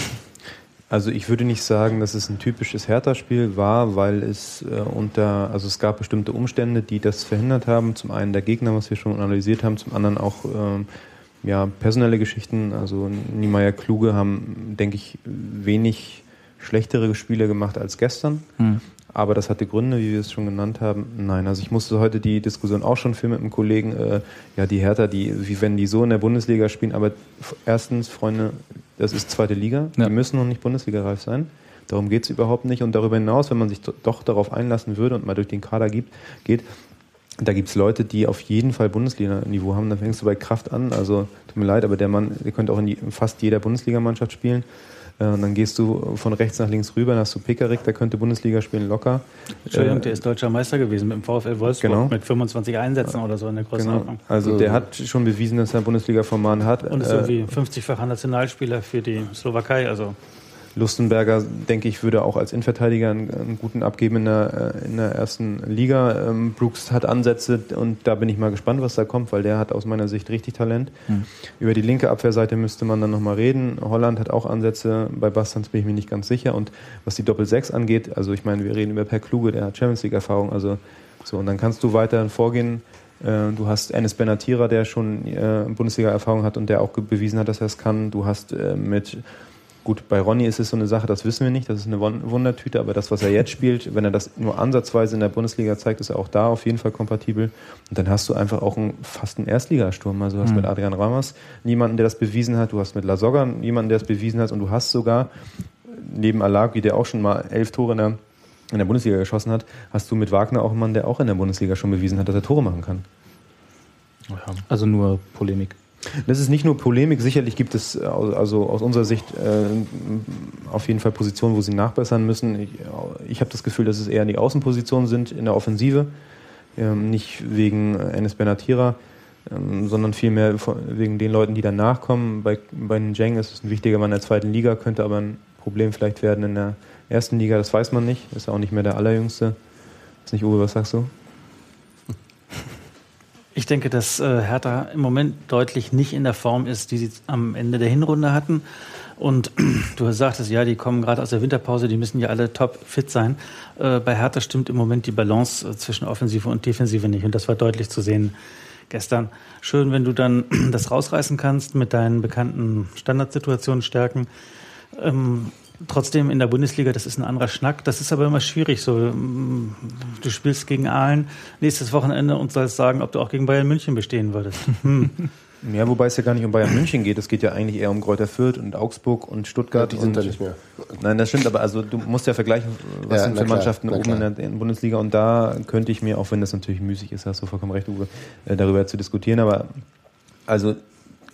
Also ich würde nicht sagen, dass es ein typisches Hertha-Spiel war, weil es äh, unter, also es gab bestimmte Umstände, die das verhindert haben. Zum einen der Gegner, was wir schon analysiert haben, zum anderen auch ähm, ja, personelle Geschichten. Also Niemeyer Kluge haben, denke ich, wenig schlechtere Spiele gemacht als gestern. Hm. Aber das hatte Gründe, wie wir es schon genannt haben. Nein, also ich musste heute die Diskussion auch schon führen mit einem Kollegen. Äh, ja, die Hertha, die, wie wenn die so in der Bundesliga spielen. Aber erstens, Freunde, das ist zweite Liga. Ja. Die müssen noch nicht Bundesliga-reif sein. Darum geht es überhaupt nicht. Und darüber hinaus, wenn man sich doch darauf einlassen würde und mal durch den Kader gibt, geht, da gibt es Leute, die auf jeden Fall Bundesliga-Niveau haben. Dann fängst du bei Kraft an. Also tut mir leid, aber der Mann, der könnte auch in die, fast jeder Bundesligamannschaft spielen. Äh, und dann gehst du von rechts nach links rüber, dann hast du Pekarik, der könnte Bundesliga spielen locker. Entschuldigung, äh, der ist deutscher Meister gewesen mit dem VfL Wolfsburg genau. mit 25 Einsätzen oder so in der Größenordnung. Genau. Also der hat schon bewiesen, dass er Bundesliga-Format hat. Und ist irgendwie 50-facher Nationalspieler für die Slowakei. Also Lustenberger, denke ich, würde auch als Innenverteidiger einen, einen guten abgeben in der, äh, in der ersten Liga. Ähm, Brooks hat Ansätze und da bin ich mal gespannt, was da kommt, weil der hat aus meiner Sicht richtig Talent. Mhm. Über die linke Abwehrseite müsste man dann nochmal reden. Holland hat auch Ansätze, bei Bastans bin ich mir nicht ganz sicher. Und was die Doppel-6 angeht, also ich meine, wir reden über Per Kluge, der hat Champions League-Erfahrung, also so, und dann kannst du weiter vorgehen. Äh, du hast Enes Benatira, der schon äh, Bundesliga-Erfahrung hat und der auch bewiesen hat, dass er es kann. Du hast mit Gut, bei Ronny ist es so eine Sache, das wissen wir nicht, das ist eine Wundertüte, aber das, was er jetzt spielt, wenn er das nur ansatzweise in der Bundesliga zeigt, ist er auch da auf jeden Fall kompatibel. Und dann hast du einfach auch einen, fast einen Erstligasturm. Also du hast mhm. mit Adrian Ramos jemanden, der das bewiesen hat, du hast mit Lasogga jemanden, der das bewiesen hat und du hast sogar neben Alagi, der auch schon mal elf Tore in der, in der Bundesliga geschossen hat, hast du mit Wagner auch einen Mann, der auch in der Bundesliga schon bewiesen hat, dass er Tore machen kann. Also nur Polemik. Das ist nicht nur Polemik, sicherlich gibt es äh, also aus unserer Sicht äh, auf jeden Fall Positionen, wo sie nachbessern müssen. Ich, ich habe das Gefühl, dass es eher die Außenpositionen sind in der Offensive, ähm, nicht wegen Enes Benatira, ähm, sondern vielmehr wegen den Leuten, die danach kommen. Bei, bei Njeng ist es ein wichtiger Mann in der zweiten Liga, könnte aber ein Problem vielleicht werden in der ersten Liga, das weiß man nicht, ist auch nicht mehr der allerjüngste. Ist nicht Uwe, was sagst du? Ich denke, dass äh, Hertha im Moment deutlich nicht in der Form ist, die sie am Ende der Hinrunde hatten. Und du sagtest, ja, die kommen gerade aus der Winterpause, die müssen ja alle top fit sein. Äh, bei Hertha stimmt im Moment die Balance äh, zwischen Offensive und Defensive nicht. Und das war deutlich zu sehen gestern. Schön, wenn du dann das rausreißen kannst mit deinen bekannten Standardsituationen stärken. Ähm, Trotzdem in der Bundesliga, das ist ein anderer Schnack. Das ist aber immer schwierig. So, mm, du spielst gegen Aalen nächstes Wochenende und sollst sagen, ob du auch gegen Bayern München bestehen würdest. Hm. Ja, wobei es ja gar nicht um Bayern München geht. Es geht ja eigentlich eher um Kräuter Fürth und Augsburg und Stuttgart. Ja, die sind da nicht mehr. Nein, das stimmt, aber also du musst ja vergleichen, was ja, sind für Mannschaften oben in der, in der, Bundesliga und da könnte ich mir, auch wenn das natürlich müßig ist, hast du vollkommen recht, Uwe, äh, darüber zu diskutieren, aber also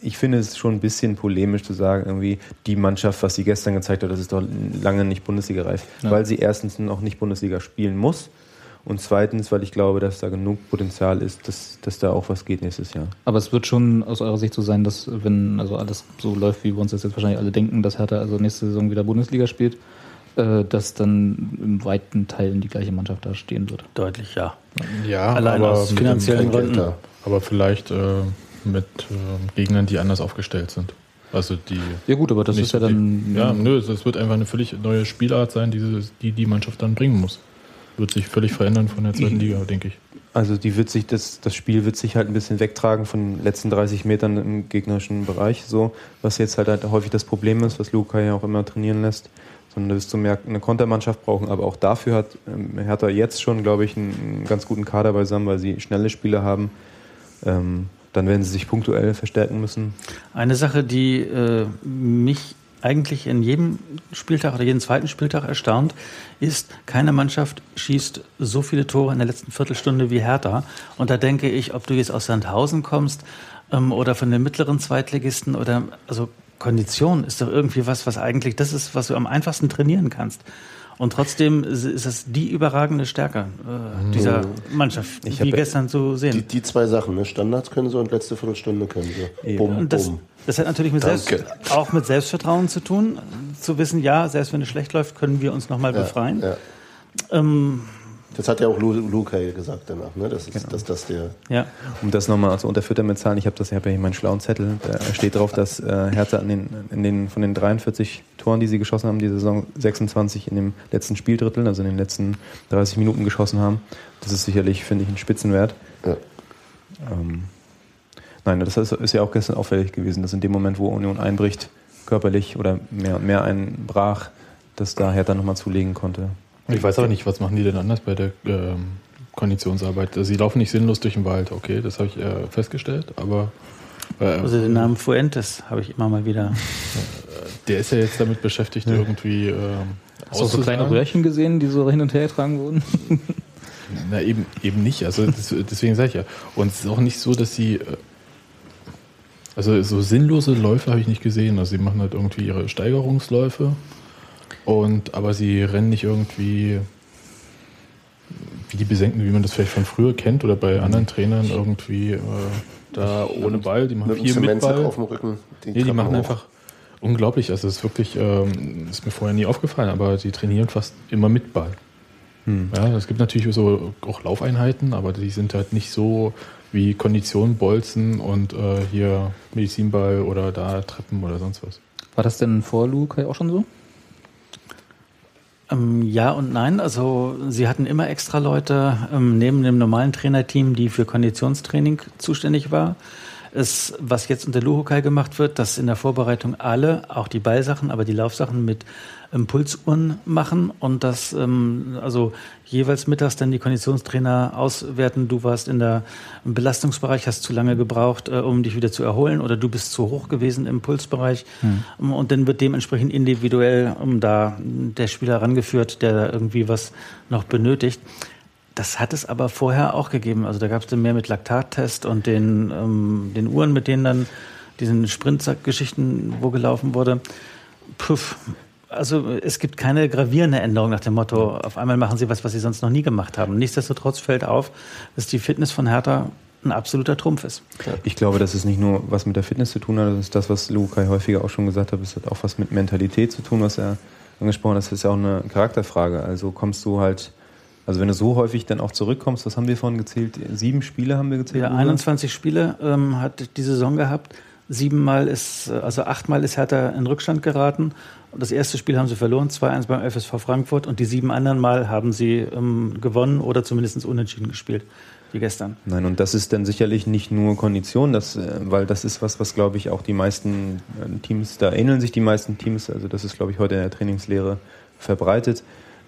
ich finde es schon ein bisschen polemisch zu sagen, irgendwie die Mannschaft, was sie gestern gezeigt hat, das ist doch lange nicht Bundesliga-reif, ja. weil sie erstens noch nicht Bundesliga spielen muss und zweitens, weil ich glaube, dass da genug Potenzial ist, dass, dass da auch was geht nächstes Jahr. Aber es wird schon aus eurer Sicht so sein, dass wenn also alles so läuft, wie wir uns das jetzt wahrscheinlich alle denken, dass Hertha also nächste Saison wieder Bundesliga spielt, äh, dass dann im weiten Teil die gleiche Mannschaft da stehen wird. Deutlich, ja. Ja, allein aus finanziellen Gründen. Aber vielleicht äh, mit äh, Gegnern, die anders aufgestellt sind. Also die. Ja gut, aber das ist ja dann. Die, ja, nö, das wird einfach eine völlig neue Spielart sein, die die, die Mannschaft dann bringen muss. wird sich völlig verändern von der zweiten Liga, denke ich. Also die wird sich, das, das Spiel wird sich halt ein bisschen wegtragen von den letzten 30 Metern im gegnerischen Bereich, so, was jetzt halt, halt häufig das Problem ist, was Luca ja auch immer trainieren lässt. Sondern da wirst du mehr eine Kontermannschaft brauchen, aber auch dafür hat ähm, Hertha jetzt schon, glaube ich, einen, einen, ganz guten Kader beisammen, weil sie schnelle Spieler haben. Ähm, dann werden sie sich punktuell verstärken müssen. Eine Sache, die äh, mich eigentlich in jedem Spieltag oder jeden zweiten Spieltag erstaunt, ist, keine Mannschaft schießt so viele Tore in der letzten Viertelstunde wie Hertha. Und da denke ich, ob du jetzt aus Sandhausen kommst ähm, oder von den mittleren Zweitligisten oder also Kondition ist doch irgendwie was, was eigentlich das ist, was du am einfachsten trainieren kannst. Und trotzdem ist es die überragende Stärke äh, dieser Mannschaft, ich wie gestern zu sehen. Die, die, zwei Sachen, ne? Standards können sie und letzte Viertelstunde können sie. Bum, und das, das hat natürlich mit Selbst, auch mit Selbstvertrauen zu tun, zu wissen, ja, selbst wenn es schlecht läuft, können wir uns nochmal ja, befreien. Ja. Ähm, das hat ja auch Luke gesagt danach, ne? Das ist, genau. dass das der. Ja. Um das nochmal zu unterfüttern mit Zahlen, ich habe das, ich habe ja hier meinen schlauen Zettel, da steht drauf, dass äh, Hertha an den, in den, von den 43 Toren, die sie geschossen haben, die Saison 26 in dem letzten Spieldrittel, also in den letzten 30 Minuten geschossen haben. Das ist sicherlich, finde ich, ein Spitzenwert. Ja. Ähm, nein, das ist ja auch gestern auffällig gewesen, dass in dem Moment, wo Union einbricht, körperlich oder mehr mehr einbrach, dass da Hertha nochmal zulegen konnte. Ich weiß aber nicht, was machen die denn anders bei der ähm, Konditionsarbeit? Sie laufen nicht sinnlos durch den Wald, okay, das habe ich äh, festgestellt, aber. Äh, also den Namen Fuentes habe ich immer mal wieder. Der ist ja jetzt damit beschäftigt, ja. irgendwie. Äh, Hast du so kleine Röhrchen gesehen, die so hin und her getragen wurden? Na, eben, eben nicht. Also das, deswegen sage ich ja. Und es ist auch nicht so, dass sie. Äh, also so sinnlose Läufe habe ich nicht gesehen. Also sie machen halt irgendwie ihre Steigerungsläufe und, aber sie rennen nicht irgendwie wie die Besenken, wie man das vielleicht von früher kennt oder bei anderen Trainern irgendwie äh, da ohne Ball. Die machen viel mit Ball. auf dem Rücken. Die, nee, die machen einfach unglaublich. Also es ist wirklich, ähm, ist mir vorher nie aufgefallen, aber die trainieren fast immer mit Ball. Hm. Ja, es gibt natürlich so auch Laufeinheiten, aber die sind halt nicht so wie Kondition, Bolzen und äh, hier Medizinball oder da Treppen oder sonst was. War das denn vor Lukai auch schon so? Ähm, ja und nein. Also sie hatten immer extra Leute ähm, neben dem normalen Trainerteam, die für Konditionstraining zuständig war. Es, was jetzt unter Luhukai gemacht wird, dass in der Vorbereitung alle, auch die Ballsachen, aber die Laufsachen mit Impulsuhren machen und das ähm, also jeweils mittags dann die Konditionstrainer auswerten. Du warst in der im Belastungsbereich, hast zu lange gebraucht, äh, um dich wieder zu erholen oder du bist zu hoch gewesen im Pulsbereich hm. und dann wird dementsprechend individuell um da der Spieler rangeführt, der irgendwie was noch benötigt. Das hat es aber vorher auch gegeben. Also da gab es dann mehr mit Laktattest und den, ähm, den Uhren, mit denen dann diesen Sprintsack-Geschichten, wo gelaufen wurde. Puff, also es gibt keine gravierende Änderung nach dem Motto, auf einmal machen sie was, was sie sonst noch nie gemacht haben. Nichtsdestotrotz fällt auf, dass die Fitness von Hertha ein absoluter Trumpf ist. Ich glaube, dass es nicht nur was mit der Fitness zu tun hat, das ist das, was Lukai häufiger auch schon gesagt hat, es hat auch was mit Mentalität zu tun, was er angesprochen hat. Das ist ja auch eine Charakterfrage. Also kommst du halt, also wenn du so häufig dann auch zurückkommst, was haben wir vorhin gezählt? Sieben Spiele haben wir gezählt? Ja, 21 Spiele ähm, hat die Saison gehabt. Siebenmal ist, also achtmal ist Hertha in Rückstand geraten. Das erste Spiel haben sie verloren, 2-1 beim FSV Frankfurt. Und die sieben anderen Mal haben sie ähm, gewonnen oder zumindest unentschieden gespielt, wie gestern. Nein, und das ist dann sicherlich nicht nur Kondition, das, äh, weil das ist was, was glaube ich auch die meisten äh, Teams, da ähneln sich die meisten Teams. Also das ist, glaube ich, heute in der Trainingslehre verbreitet.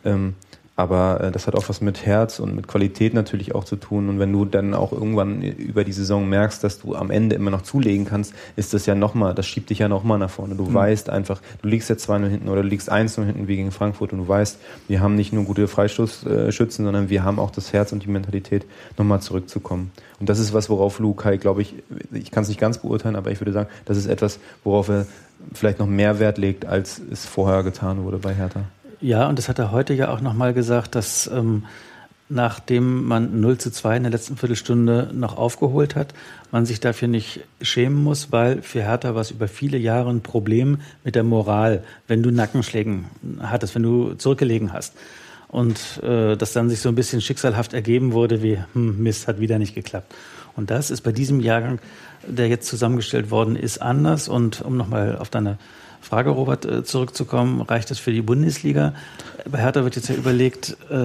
Ähm, aber äh, das hat auch was mit Herz und mit Qualität natürlich auch zu tun. Und wenn du dann auch irgendwann über die Saison merkst, dass du am Ende immer noch zulegen kannst, ist das ja nochmal, das schiebt dich ja nochmal nach vorne. Du mhm. weißt einfach, du liegst jetzt 2-0 hinten oder du liegst 1-0 hinten wie gegen Frankfurt und du weißt, wir haben nicht nur gute Freistoßschützen, sondern wir haben auch das Herz und die Mentalität, nochmal zurückzukommen. Und das ist was, worauf Lukai, glaube ich, ich kann es nicht ganz beurteilen, aber ich würde sagen, das ist etwas, worauf er vielleicht noch mehr Wert legt, als es vorher getan wurde bei Hertha. Ja, und das hat er heute ja auch nochmal gesagt, dass ähm, nachdem man 0 zu 2 in der letzten Viertelstunde noch aufgeholt hat, man sich dafür nicht schämen muss, weil für Hertha war es über viele Jahre ein Problem mit der Moral, wenn du Nackenschlägen hattest, wenn du zurückgelegen hast. Und äh, das dann sich so ein bisschen schicksalhaft ergeben wurde, wie hm, Mist, hat wieder nicht geklappt. Und das ist bei diesem Jahrgang, der jetzt zusammengestellt worden ist, anders. Und um nochmal auf deine Frage, Robert, äh, zurückzukommen, reicht es für die Bundesliga? Bei Hertha wird jetzt ja überlegt, äh,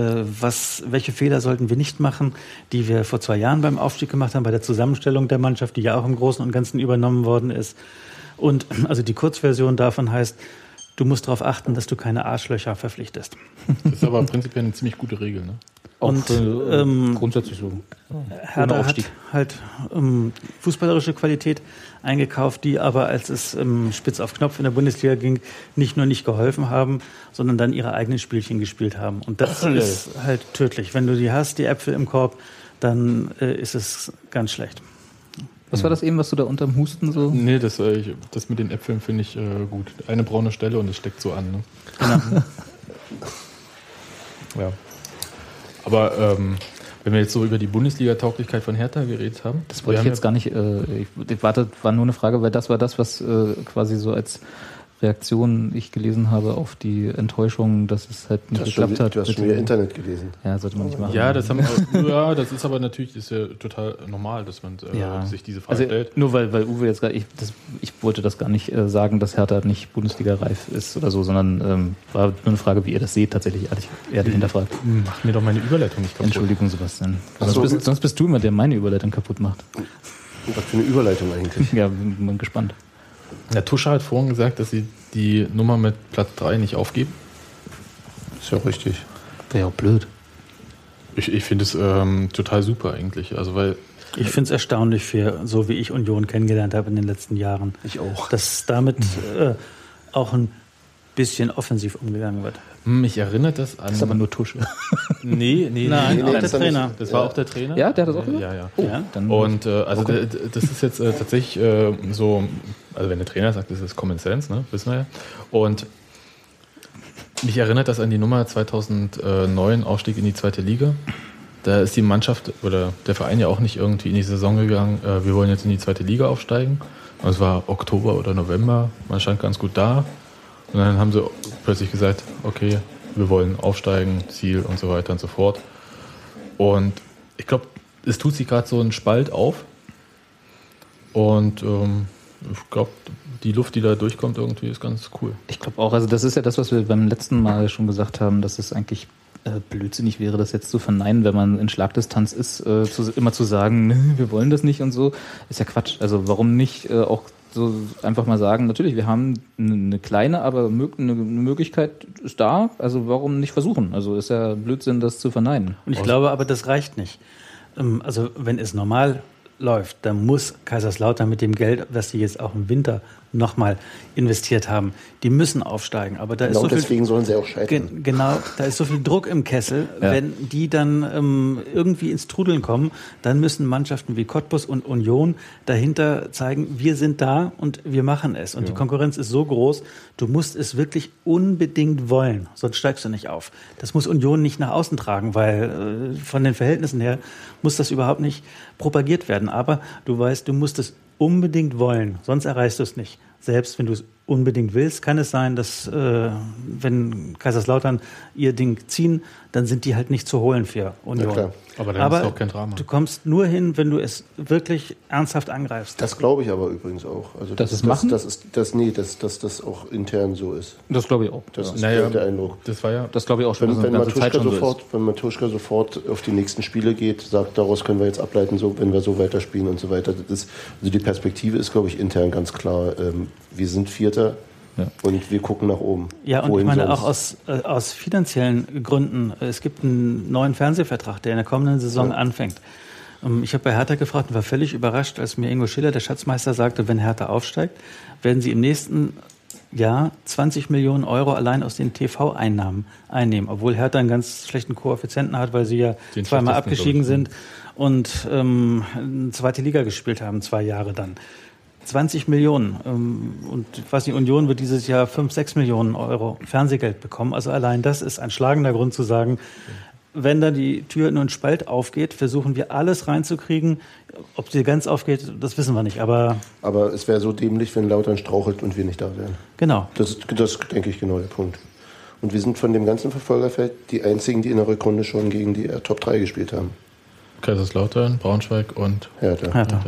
was, welche Fehler sollten wir nicht machen, die wir vor zwei Jahren beim Aufstieg gemacht haben, bei der Zusammenstellung der Mannschaft, die ja auch im Großen und Ganzen übernommen worden ist. Und also die Kurzversion davon heißt, du musst darauf achten, dass du keine Arschlöcher verpflichtest. Das ist aber prinzipiell eine ziemlich gute Regel. Ne? Und äh, ähm, grundsätzlich so. Hertha hat Aufstieg. halt ähm, fußballerische Qualität eingekauft, die aber, als es ähm, spitz auf Knopf in der Bundesliga ging, nicht nur nicht geholfen haben, sondern dann ihre eigenen Spielchen gespielt haben. Und das ist halt tödlich. Wenn du die hast, die Äpfel im Korb, dann äh, ist es ganz schlecht. Was war das eben, was du da unterm Husten so? Nee, das, äh, ich, das mit den Äpfeln finde ich äh, gut. Eine braune Stelle und es steckt so an. Ne? Genau. Ja. Aber ähm, wenn wir jetzt so über die Bundesliga-Tauglichkeit von Hertha geredet haben. Das wollte ich jetzt gar nicht. Äh, ich, ich warte, war nur eine Frage, weil das war das, was äh, quasi so als Reaktion ich gelesen habe auf die Enttäuschung, dass es halt nicht schon, geklappt hat. du hast schon wieder Internet gelesen. Ja, sollte man nicht machen. Ja, das haben ja, das ist aber natürlich ist ja total normal, dass man äh, Ja. sich diese Frage Also stellt. nur weil, weil Uwe jetzt gerade, ich, das- ich wollte das gar nicht äh, sagen, dass Hertha nicht Bundesliga-reif ist oder so, sondern ähm, war nur eine Frage, wie ihr das seht, tatsächlich ehrlich, ehrlich hinterfragt. Mach mir doch meine Überleitung nicht kaputt. Entschuldigung, Sebastian. Sonst, so. bist, sonst bist du immer, der meine Überleitung kaputt macht. Was für eine Überleitung eigentlich. Ja, bin bin gespannt. Der Tuscher hat vorhin gesagt, dass sie die Nummer mit Platz 3 nicht aufgeben. Ist ja richtig. Wäre ja auch blöd. Ich, ich finde es ähm, total super eigentlich. Also weil Ich finde es erstaunlich für, so wie ich Union kennengelernt habe in den letzten Jahren, Ich auch. dass damit äh, auch ein bisschen offensiv umgegangen wird. Hm, mich erinnert das an. Das ist aber nur Tusche. nee, nee, Nein, nee, auch nee, der Trainer. das war auch der Trainer. Ja, der hat das auch gesagt? Ja, ja. Ja. Dann Und äh, also Okay. das ist jetzt äh, tatsächlich äh, so, also wenn der Trainer sagt, das ist Common Sense, ne? wissen wir ja. Und mich erinnert das an die Nummer 2009, Aufstieg in die zweite Liga. Da ist die Mannschaft oder der Verein ja auch nicht irgendwie in die Saison gegangen, äh, wir wollen jetzt in die zweite Liga aufsteigen. Und es war Oktober oder November, man stand ganz gut da. Und dann haben sie plötzlich gesagt, okay, wir wollen aufsteigen, Ziel und so weiter und so fort. Und ich glaube, es tut sich gerade so ein Spalt auf. Und ähm, ich glaube, die Luft, die da durchkommt, irgendwie ist ganz cool. Ich glaube auch, also das ist ja das, was wir beim letzten Mal schon gesagt haben, dass es eigentlich äh, blödsinnig wäre, das jetzt zu verneinen, wenn man in Schlagdistanz ist, äh, zu, immer zu sagen, "Nö, wir wollen das nicht und so, ist ja Quatsch. Also warum nicht äh, auch so einfach mal sagen, natürlich, wir haben eine eine kleine, aber eine Möglichkeit ist da, also warum nicht versuchen? Also ist ja Blödsinn, das zu verneinen. Und ich glaube aber, das reicht nicht. Ähm, Also wenn es normal läuft, dann muss Kaiserslautern mit dem Geld, was sie jetzt auch im Winter nochmal investiert haben, die müssen aufsteigen. Aber da ist Genau so viel deswegen sollen sie auch scheitern. Gen genau, da ist so viel Druck im Kessel. Ja. Wenn die dann ähm, irgendwie ins Trudeln kommen, dann müssen Mannschaften wie Cottbus und Union dahinter zeigen, wir sind da und wir machen es. Und die Konkurrenz ist so groß, du musst es wirklich unbedingt wollen, sonst steigst du nicht auf. Das muss Union nicht nach außen tragen, weil äh, von den Verhältnissen her muss das überhaupt nicht propagiert werden. Aber du weißt, du musst es unbedingt wollen, sonst erreichst du es nicht. Selbst wenn du es unbedingt willst, kann es sein, dass äh, wenn Kaiserslautern ihr Ding ziehen, dann sind die halt nicht zu holen für Union. Ja. Aber dann ist auch kein Drama. Du kommst nur hin, wenn du es wirklich ernsthaft angreifst. Das glaube ich aber übrigens auch. Also Dass das, es machen? Das, das ist, das, nee, dass, dass das auch intern so ist. Das glaube ich auch. Das ja. ist Naja, der Eindruck. Das war ja. Das glaube ich auch schon, Wenn, wenn, Matuschka schon so sofort, ist. wenn Matuschka sofort auf die nächsten Spiele geht, sagt, daraus können wir jetzt ableiten, so, wenn wir so weiterspielen und so weiter. Das ist, also die Perspektive ist, glaube ich, intern ganz klar. Ähm, wir sind Vierter Ja. und wir gucken nach oben. Ja, und Wohin ich meine sonst? auch aus, äh, aus finanziellen Gründen. Es gibt einen neuen Fernsehvertrag, der in der kommenden Saison anfängt. Ähm, Ich habe bei Hertha gefragt und war völlig überrascht, als mir Ingo Schiller, der Schatzmeister, sagte, wenn Hertha aufsteigt, werden sie im nächsten Jahr 20 Millionen Euro allein aus den TV-Einnahmen einnehmen, obwohl Hertha einen ganz schlechten Koeffizienten hat, weil sie ja Den zweimal abgestiegen sind und ähm, zweite Liga gespielt haben, zwei Jahre dann. 20 Millionen. Ähm, und ich weiß nicht, Union wird dieses Jahr 5, 6 Millionen Euro Fernsehgeld bekommen. Also allein das ist ein schlagender Grund zu sagen, wenn da die Tür nur ein Spalt aufgeht, versuchen wir alles reinzukriegen. Ob sie ganz aufgeht, das wissen wir nicht. Aber Aber es wäre so dämlich, wenn Lautern strauchelt und wir nicht da wären. genau. Das ist, das denke ich, genau der Punkt. Und wir sind von dem ganzen Verfolgerfeld die einzigen, die in der Rückrunde schon gegen die äh, Top 3 gespielt haben. Kaiserslautern, Braunschweig und Hertha. Hertha.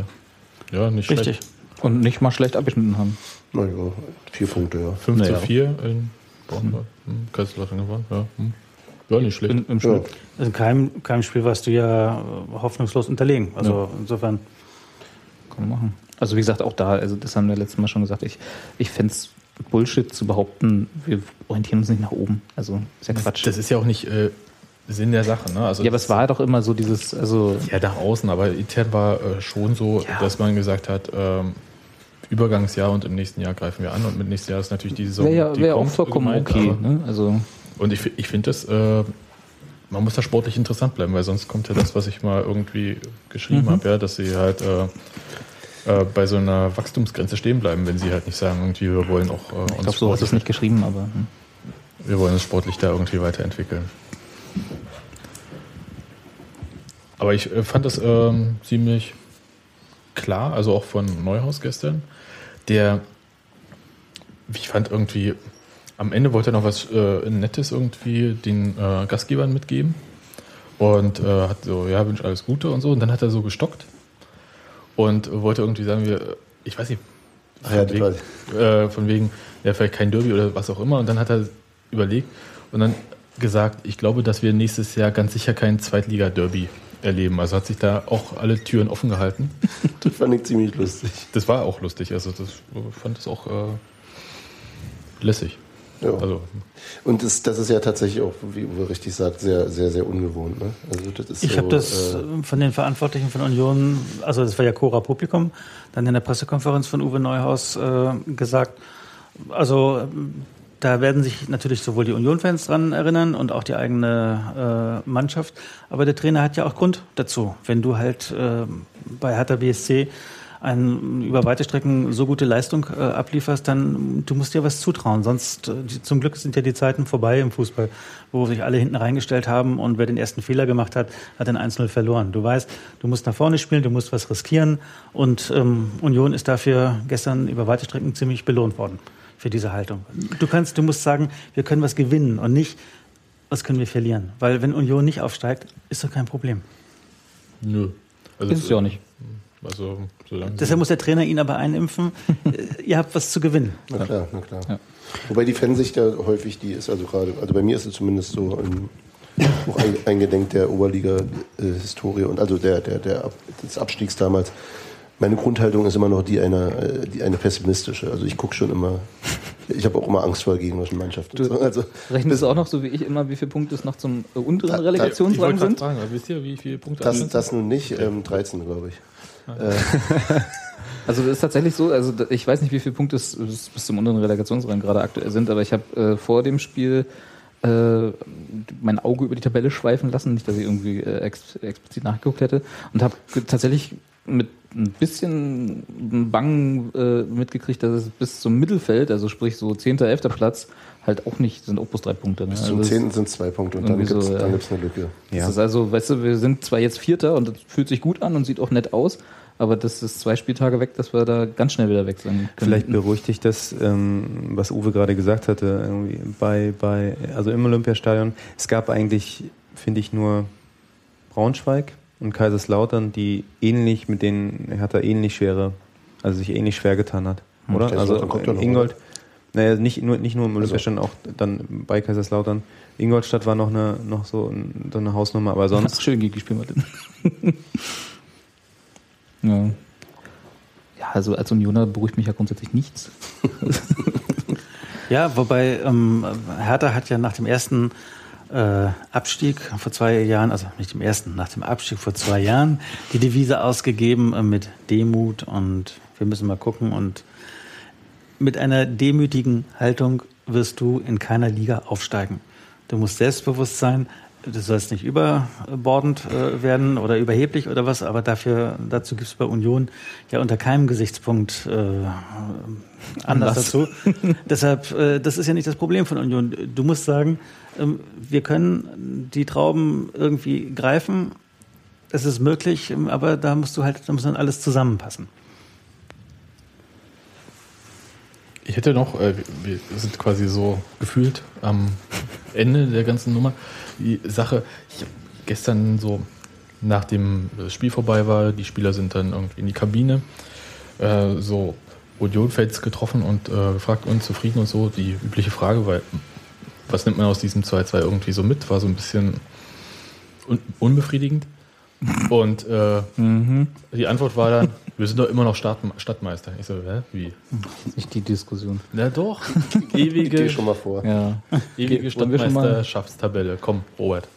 Ja, nicht schlecht. Und nicht mal schlecht abgeschnitten haben. Naja, vier Punkte, ja. 5 Naja. zu 4 in Braunschweig. Hm. Kaiserslautern gewonnen. Ja, hm. ja nicht schlecht. In, Im ja. Schnitt. Also in keinem, keinem Spiel warst du ja äh, hoffnungslos unterlegen. Also insofern. Kann man machen. Also wie gesagt, auch da, also das haben wir letztes Mal schon gesagt, ich, ich fände es Bullshit zu behaupten, wir orientieren uns nicht nach oben. Also ist ja Quatsch. Das ist ja auch nicht äh, Sinn der Sache. Ne? Also ja, aber es war doch immer so dieses, also Ja, nach außen, aber intern war äh, schon so, Ja. dass man gesagt hat, ähm, Übergangsjahr und im nächsten Jahr greifen wir an und mit nächstem Jahr ist natürlich die Saison. wäre ja, die wär auch vollkommen okay. Ne? Also Und ich, ich finde das, äh, man muss da sportlich interessant bleiben, weil sonst kommt ja das, was ich mal irgendwie geschrieben Mhm. habe, ja, dass sie halt äh, äh, bei so einer Wachstumsgrenze stehen bleiben, wenn sie halt nicht sagen, irgendwie, wir wollen auch äh, ich uns glaube, so hast du es nicht geschrieben, aber hm. wir wollen uns sportlich da irgendwie weiterentwickeln. Aber ich äh, fand das ähm, ziemlich klar, also auch von Neuhaus gestern, der, ich fand irgendwie, am Ende wollte er noch was äh, Nettes irgendwie den äh, Gastgebern mitgeben und äh, hat so, ja, wünsche alles Gute und so. Und dann hat er so gestockt und wollte irgendwie sagen, wir, ich weiß nicht, ja, von das wegen, äh, von wegen, ja, vielleicht kein Derby oder was auch immer. Und dann hat er überlegt und dann gesagt, ich glaube, dass wir nächstes Jahr ganz sicher kein Zweitliga-Derby erleben. Also hat sich da auch alle Türen offen gehalten. Das fand ich ziemlich lustig. Das war auch lustig. Also das ich fand das auch äh, lässig. Ja. Also Und das, das ist ja tatsächlich auch, wie Uwe richtig sagt, sehr, sehr, sehr ungewohnt. Ne? Also das ist Ich so, habe das äh, von den Verantwortlichen von Union, also das war ja Cora Publikum, dann in der Pressekonferenz von Uwe Neuhaus äh, gesagt. Also da werden sich natürlich sowohl die Union-Fans dran erinnern und auch die eigene äh, Mannschaft. Aber der Trainer hat ja auch Grund dazu. Wenn du halt äh, bei Hertha BSC ein, über weite Strecken so gute Leistung äh, ablieferst, dann du musst dir was zutrauen. Sonst, äh, die, zum Glück sind ja die Zeiten vorbei im Fußball, wo sich alle hinten reingestellt haben und wer den ersten Fehler gemacht hat, hat den 1-0 verloren. Du weißt, du musst nach vorne spielen, du musst was riskieren und ähm, Union ist dafür gestern über weite Strecken ziemlich belohnt worden für diese Haltung. Du kannst, du musst sagen, wir können was gewinnen und nicht, was können wir verlieren. Weil wenn Union nicht aufsteigt, ist doch kein Problem. nö. Also ist es ja auch nicht. Also solange Deshalb muss der Trainer ihn aber einimpfen, ihr habt was zu gewinnen. Na klar, na klar. Ja. Wobei die Fansicht ja häufig, die ist also gerade, also bei mir ist es zumindest so ähm, auch ein, eingedenk der Oberliga-Historie und also der, der, der des Abstiegs damals. Meine Grundhaltung ist immer noch die einer, äh, die eine pessimistische. Also ich gucke schon immer, ich habe auch immer Angst vor gegnerischen Mannschaften. Du also Rechnest du auch noch so wie ich immer, wie viele Punkte es noch zum äh, unteren Da- da- ich wollte Relegationsrang sind? fragen, aber wisst ihr, wie viele Punkte das, das nun nicht, ähm, 13 glaube ich. Also das ist tatsächlich so, also ich weiß nicht, wie viele Punkte es es bis zum unteren Relegationsrang gerade aktuell sind, aber ich habe äh, vor dem Spiel äh, mein Auge über die Tabelle schweifen lassen, nicht, dass ich irgendwie äh, ex explizit nachgeguckt hätte und habe tatsächlich mit ein bisschen Bangen äh, mitgekriegt, dass es bis zum Mittelfeld, also sprich so 10., 11. Platz, halt auch nicht, sind auch bloß drei Punkte. Ne? Bis Also zum das- 10. sind zwei Punkte und dann gibt es so, ja. gibt's eine Lücke. Das ist also, weißt du, wir sind zwar jetzt Vierter und das fühlt sich gut an und sieht auch nett aus, aber das ist zwei Spieltage weg, dass wir da ganz schnell wieder weg sein können. Vielleicht beruhigt dich das, ähm, was Uwe gerade gesagt hatte, irgendwie bei, bei, also im Olympiastadion. Es gab eigentlich, finde ich, nur Braunschweig und Kaiserslautern, die ähnlich mit denen Hertha ähnlich schwere, also sich ähnlich schwer getan hat, Hm, oder? Also Kaiserslautern kommt ja noch, Ingold, naja, nicht nur, nicht nur im Also. Olympiastadion, auch dann bei Kaiserslautern. Ingolstadt war noch eine, noch so, ein, so eine Hausnummer, aber sonst Ach, schön gegen die spielen wir ja. Ja, also als Unioner beruhigt mich ja grundsätzlich nichts. Ja, wobei ähm, Hertha hat ja nach dem ersten äh, Abstieg vor zwei Jahren, also nicht dem ersten, nach dem Abstieg vor zwei Jahren, die Devise ausgegeben äh, mit Demut und wir müssen mal gucken und mit einer demütigen Haltung wirst du in keiner Liga aufsteigen. Du musst selbstbewusst sein. Du sollst nicht überbordend äh, werden oder überheblich oder was, aber dafür, dazu gibt es bei Union ja unter keinem Gesichtspunkt äh, Anlass. dazu. Deshalb, äh, das ist ja nicht das Problem von Union. Du musst sagen, ähm, wir können die Trauben irgendwie greifen. Es ist möglich, ähm, aber da musst du halt, da muss dann alles zusammenpassen. Ich hätte noch, äh, wir sind quasi so gefühlt am Ende der ganzen Nummer. Die Sache, ich hab gestern so, nachdem das Spiel vorbei war, die Spieler sind dann irgendwie in die Kabine, äh, so Union-Fans getroffen und äh, gefragt, uns zufrieden und so. Die übliche Frage, weil was nimmt man aus diesem 2-2 irgendwie so mit? War so ein bisschen un unbefriedigend. Und äh, Mhm. die Antwort war dann, wir sind doch immer noch Stadt Stadtmeister. Ich so, hä? Wie? Nicht die Diskussion. Na doch, Ich gehe ewige, schon mal vor. Ja. ewige Wollen wir schon mal- Stadtmeisterschaftstabelle. Komm, Robert.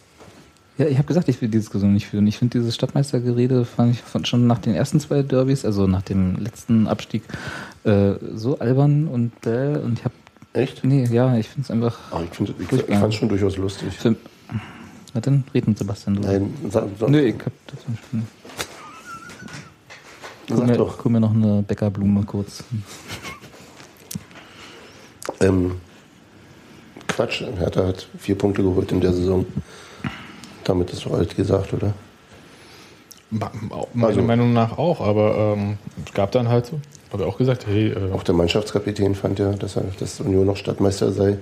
Ja, ich habe gesagt, ich will die Diskussion nicht führen. Ich finde dieses Stadtmeistergerede fand ich von, schon nach den ersten zwei Derbys, also nach dem letzten Abstieg, äh, so albern und bäh und ich habe Echt? nee, ja, ich finde es einfach. Ach, ich finde ich, ich fand es schon durchaus lustig. Für, na dann red mit Sebastian drüber. Nein, sag, sag, Nö, ich hab das nicht. Guck sag mir, doch. guck mir noch eine Bäckerblume kurz. Ähm, Quatsch, Hertha hat vier Punkte geholt in der Saison. Damit ist doch alles gesagt, oder? Meiner Also- Meinung nach auch, aber ähm, es gab dann halt so, habe ich auch gesagt, hey, äh, Auch der Mannschaftskapitän fand ja, dass, er, dass Union noch Stadtmeister sei.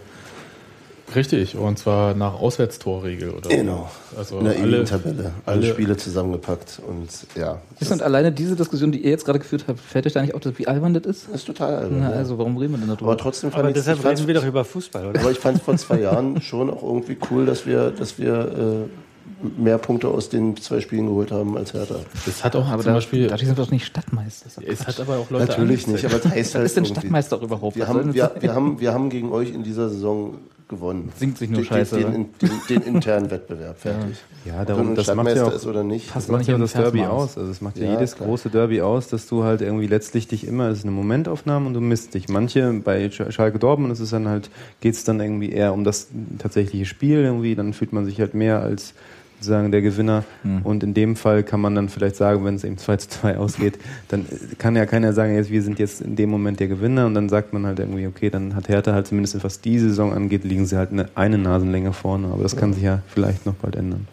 Richtig, und zwar nach Auswärtstorregel oder Genau. Also In der alle, Tabelle. Alle, alle- Spiele zusammengepackt. Und ja, das Ist und alleine diese Diskussion, die ihr jetzt gerade geführt habt, fällt euch da nicht auf, wie albern das ist? ist total albern. Na, ja. also warum reden wir denn darüber? aber trotzdem fand Aber ich deshalb ich reden wir doch über Fußball, oder? Aber ich fand es vor zwei Jahren schon auch irgendwie cool, dass wir, dass wir äh, mehr Punkte aus den zwei Spielen geholt haben als Hertha. das hat auch aber zum da, Beispiel, dadurch sind wir doch nicht Stadtmeister. Das es hat aber auch Leute Natürlich nicht, aber es heißt halt Was ist denn Stadtmeister überhaupt? Wir haben, wir, das- wir, haben, wir haben gegen euch in dieser Saison gewonnen. Singt sich nur Den- Scheiße, Den, den, den, den internen Wettbewerb, fertig. Ja, Ob darum, man das macht ja auch ist oder nicht. Passt Das macht nicht ja in das Derby aus. Also es macht ja, Ja, jedes klar. große Derby aus, dass du halt irgendwie letztlich dich immer, es ist eine Momentaufnahme und du misst dich. Manche bei Sch- Schalke Dortmund ist es dann halt, geht es dann irgendwie eher um das tatsächliche Spiel irgendwie, dann fühlt man sich halt mehr als sozusagen der Gewinner. Und in dem Fall kann man dann vielleicht sagen, wenn es eben 2 zu 2 ausgeht, dann kann ja keiner sagen, jetzt, wir sind jetzt in dem Moment der Gewinner und dann sagt man halt irgendwie, okay, dann hat Hertha halt zumindest was die Saison angeht, liegen sie halt eine, eine Nasenlänge vorne. Aber das kann sich ja vielleicht noch bald ändern.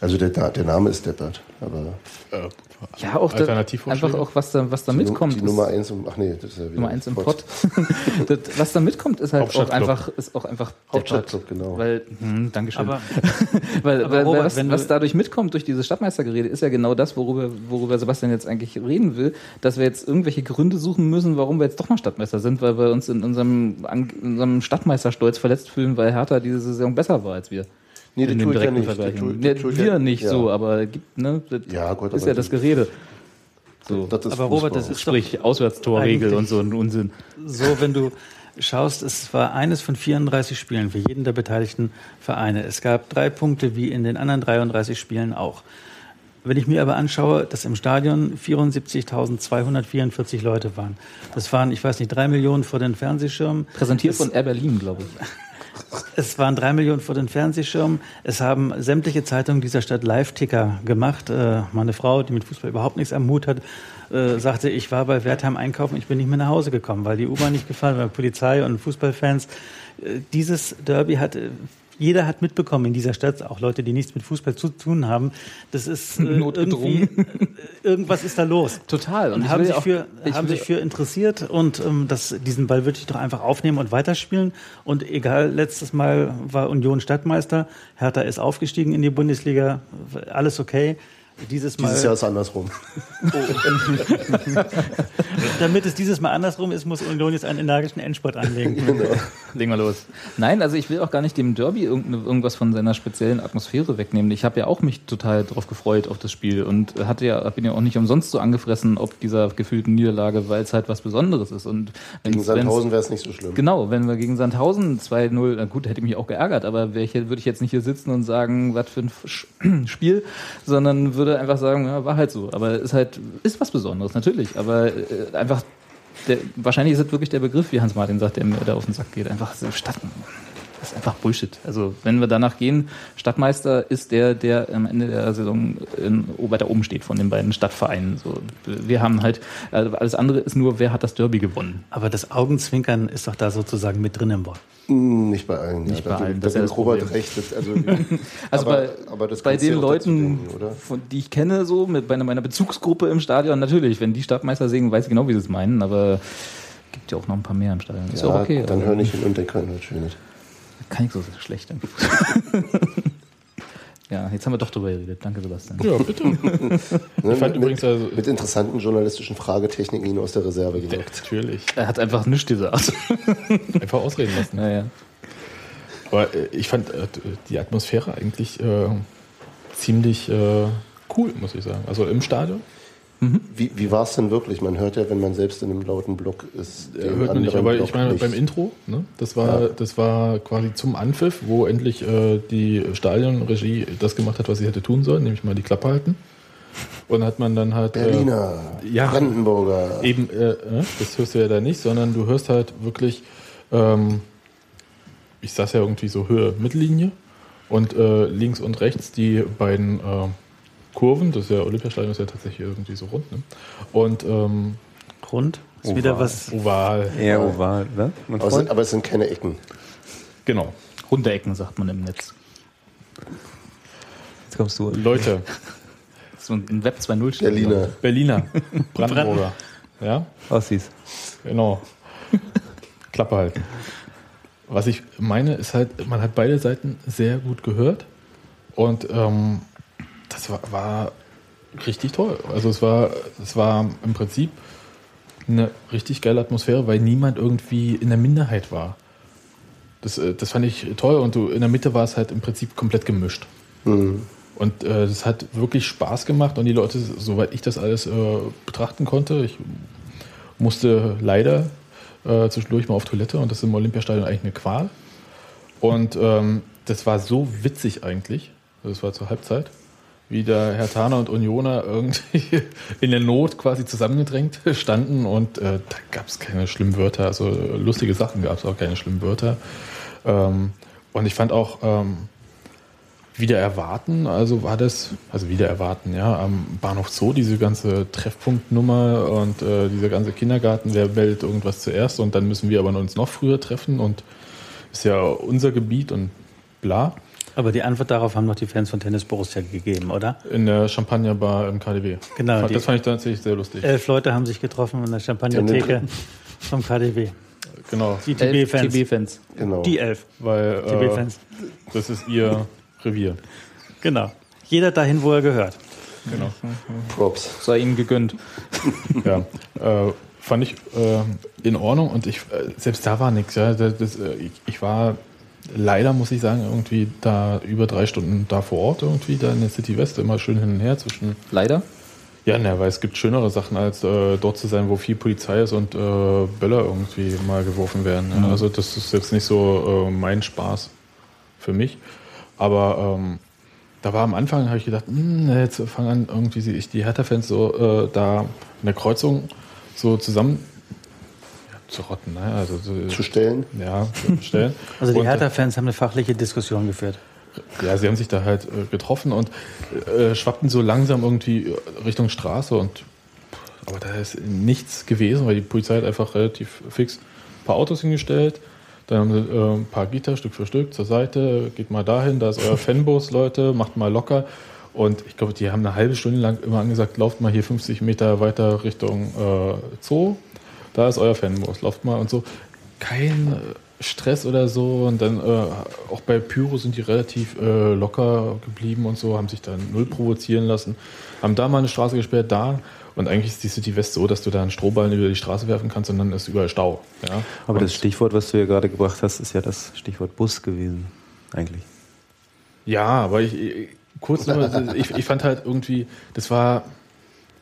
Also der, der Name ist deppert, aber äh, Ja, auch da, Alternativvorschläge? einfach auch was da, was da die, mitkommt. die Nummer eins im, ach nee, das ist ja wieder Nummer eins im Pott. Pott. das, was da mitkommt, ist halt auch einfach, ist auch einfach Hauptstadtclub, genau. Weil, hm, Dankeschön. Aber weil, aber weil, Robert, was, was dadurch mitkommt durch dieses Stadtmeistergerede, ist ja genau das, worüber, worüber Sebastian jetzt eigentlich reden will, dass wir jetzt irgendwelche Gründe suchen müssen, warum wir jetzt doch noch Stadtmeister sind, weil wir uns in unserem, in unserem Stadtmeisterstolz verletzt fühlen, weil Hertha diese Saison besser war als wir. Nee, das in den tue ich ja nicht. Das Vergleichen. tue- das tue ich wir ja- nicht ja. so, aber gibt, ne, das Ja, Gott, ist aber ja das das- Gerede. So. Das ist Aber Robert, das ist Sprich, Auswärtstorregel und so ein Unsinn. so, wenn du schaust, es war eines von 34 Spielen für jeden der beteiligten Vereine. Es gab drei Punkte wie in den anderen 33 Spielen auch. Wenn ich mir aber anschaue, dass im Stadion 74.244 Leute waren. Das waren, ich weiß nicht, drei Millionen vor den Fernsehschirmen. Präsentiert von Air Berlin, glaube ich. Es waren drei Millionen vor den Fernsehschirmen. Es haben sämtliche Zeitungen dieser Stadt Live-Ticker gemacht. Äh, meine Frau, die mit Fußball überhaupt nichts am Hut hat, äh, sagte, ich war bei Wertheim einkaufen, ich bin nicht mehr nach Hause gekommen, weil die U-Bahn nicht gefahren war, Polizei und Fußballfans. Äh, dieses Derby hat jeder hat mitbekommen in dieser Stadt, auch Leute, die nichts mit Fußball zu tun haben. Das ist äh, irgendwie, äh, irgendwas ist da los. Total. Und ich haben, sich auch- für, haben sich für interessiert und ähm, das, diesen Ball würde ich doch einfach aufnehmen und weiterspielen. Und egal, letztes Mal war Union Stadtmeister, Hertha ist aufgestiegen in die Bundesliga, alles okay. Dieses Mal, Dieses Jahr ist andersrum. damit es dieses Mal andersrum ist, muss Union jetzt einen energischen Endspurt anlegen. Legen wir los. Nein, also ich will auch gar nicht dem Derby irgendwas von seiner speziellen Atmosphäre wegnehmen. Ich habe ja auch mich total drauf gefreut auf das Spiel und hatte ja, bin ja auch nicht umsonst so angefressen ob dieser gefühlten Niederlage, weil es halt was Besonderes ist. Und Gegen Sandhausen wäre es nicht so schlimm. Genau, wenn wir gegen Sandhausen 2-0, na gut, hätte ich mich auch geärgert, aber ich, würde ich jetzt nicht hier sitzen und sagen, was für ein Spiel, sondern würde einfach sagen, ja, war halt so. Aber ist halt, ist was Besonderes, natürlich. Aber äh, einfach, der, wahrscheinlich ist es wirklich der Begriff, wie Hans-Martin sagt, der mir da auf den Sack geht. Einfach so Stadt. Das ist einfach Bullshit. Also, wenn wir danach gehen, Stadtmeister ist der, der am Ende der Saison in, weiter oben steht von den beiden Stadtvereinen. So, wir haben halt, also alles andere ist nur, wer hat das Derby gewonnen. Aber das Augenzwinkern ist doch da sozusagen mit drin im Wort. Hm, Nicht bei allen. Nicht ja, bei da, allen, Da das ist gibt das Robert Problem. recht. Das, also, Also aber, bei, aber das bei den Leuten, denken, oder? von, die ich kenne, so mit bei meiner Bezugsgruppe im Stadion, natürlich, wenn die Stadtmeister singen, weiß ich genau, wie sie es meinen, aber gibt ja auch noch ein paar mehr im Stadion. Ist ja auch okay. Dann aber hör nicht hin und denk halt schön nicht. Kann ich so schlecht. Ja, jetzt haben wir doch drüber geredet. Danke, Sebastian. Ja, bitte. Ich fand mit, übrigens also- mit interessanten journalistischen Fragetechniken ihn aus der Reserve gelockt. Natürlich. Er hat einfach nichts gesagt. Einfach ausreden lassen. Naja. Aber äh, ich fand äh, die Atmosphäre eigentlich äh, ziemlich äh, cool, muss ich sagen. Also im Stadion. Wie, wie war es denn wirklich? Man hört ja, wenn man selbst in einem lauten Block ist. Ja, im hört man nicht, anderen aber Block ich meine nicht. beim Intro, ne, das war Ja. das war quasi zum Anpfiff, wo endlich äh, die Stadionregie das gemacht hat, was sie hätte tun sollen, nämlich mal die Klappe halten. Und hat man dann halt äh, Berliner, ja. Brandenburger. eben, äh, äh, das hörst du ja da nicht, sondern du hörst halt wirklich, ähm, ich saß ja irgendwie so Höhe Mittellinie und äh, links und rechts die beiden äh, Kurven, das ist ja Olympiastadion ist ja tatsächlich irgendwie so rund, ne? Und ähm, Rund. Ist Oval. wieder was. oval, Eher oval, ne? Aber, es sind, aber es sind keine Ecken. genau. Runde Ecken, sagt man im Netz. Jetzt kommst du. Leute, So ein Web 2.0 steht. Berliner. Berliner, Brandenburger, ja, Aussiehst. genau. Klappe halten. Was ich meine, ist halt, man hat beide Seiten sehr gut gehört und ähm, das war, war richtig toll. Also es war, es war im Prinzip eine richtig geile Atmosphäre, weil niemand irgendwie in der Minderheit war. Das, äh, das fand ich toll und du, in der Mitte war es halt im Prinzip komplett gemischt. Mhm. Und äh, das hat wirklich Spaß gemacht und die Leute, soweit ich das alles äh, betrachten konnte, ich musste leider äh, zwischendurch mal auf Toilette und das ist im Olympiastadion eigentlich eine Qual. Und ähm, das war so witzig eigentlich, das war zur Halbzeit, wie da Herr Thaner und Unioner irgendwie in der Not quasi zusammengedrängt standen und äh, da gab es keine schlimmen Wörter, also lustige Sachen gab es auch keine schlimmen Wörter. Ähm, und ich fand auch, ähm, wieder erwarten, also war das, also wieder erwarten, ja, am Bahnhof Zoo, diese ganze Treffpunktnummer und äh, dieser ganze Kindergarten, wer meldet irgendwas zuerst und dann müssen wir aber uns noch früher treffen und ist ja unser Gebiet und bla. Aber die Antwort darauf haben noch die Fans von Tennis Borussia gegeben, oder? In der Champagnerbar im KDW. Genau, Das fand ich tatsächlich sehr lustig. Elf Leute haben sich getroffen in der Champagnertheke vom KDW. Genau, Die TB-Fans. TB-Fans. Genau. Die elf weil äh, TB-Fans. das ist ihr Revier. Genau. Jeder dahin, wo er gehört. Genau. Props. Sei ihnen gegönnt. Ja, äh, fand ich äh, in Ordnung und ich äh, selbst da war nichts. Ja, das, das, äh, ich, ich war leider, muss ich sagen, irgendwie da über drei Stunden da vor Ort, irgendwie da in der City West, immer schön hin und her zwischen. Leider. Ja, ne, weil es gibt schönere Sachen, als äh, dort zu sein, wo viel Polizei ist und äh, Böller irgendwie mal geworfen werden. Ja. Also, das ist jetzt nicht so äh, mein Spaß für mich. Aber ähm, da war am Anfang, habe ich gedacht, hm, jetzt fangen an, irgendwie ich die Hertha-Fans so äh, da in der Kreuzung so zusammen ja, zu rotten. Ne? Also, so, Zu stellen. ja, zu stellen. Also die äh, Hertha-Fans haben eine fachliche Diskussion geführt. ja, sie haben sich da halt äh, getroffen und äh, schwappten so langsam irgendwie Richtung Straße und aber da ist nichts gewesen, weil die Polizei hat einfach relativ fix ein paar Autos hingestellt. Dann haben sie äh, ein paar Gitter Stück für Stück zur Seite, geht mal dahin, da ist euer Fanbus, Leute, macht mal locker. Und ich glaube, die haben eine halbe Stunde lang immer angesagt, lauft mal hier 50 Meter weiter Richtung äh, Zoo, da ist euer Fanbus, lauft mal und so. Kein äh, Stress oder so. Und dann äh, auch bei Pyro sind die relativ äh, locker geblieben und so, haben sich dann null provozieren lassen. Haben da mal eine Straße gesperrt, da. Und eigentlich ist die City West so, dass du da einen Strohballen über die Straße werfen kannst und dann ist überall Stau. Ja? Aber und, das Stichwort, was du ja gerade gebracht hast, ist ja das Stichwort Bus gewesen. Eigentlich. Ja, aber ich, ich kurz noch, ich, ich fand halt irgendwie, das war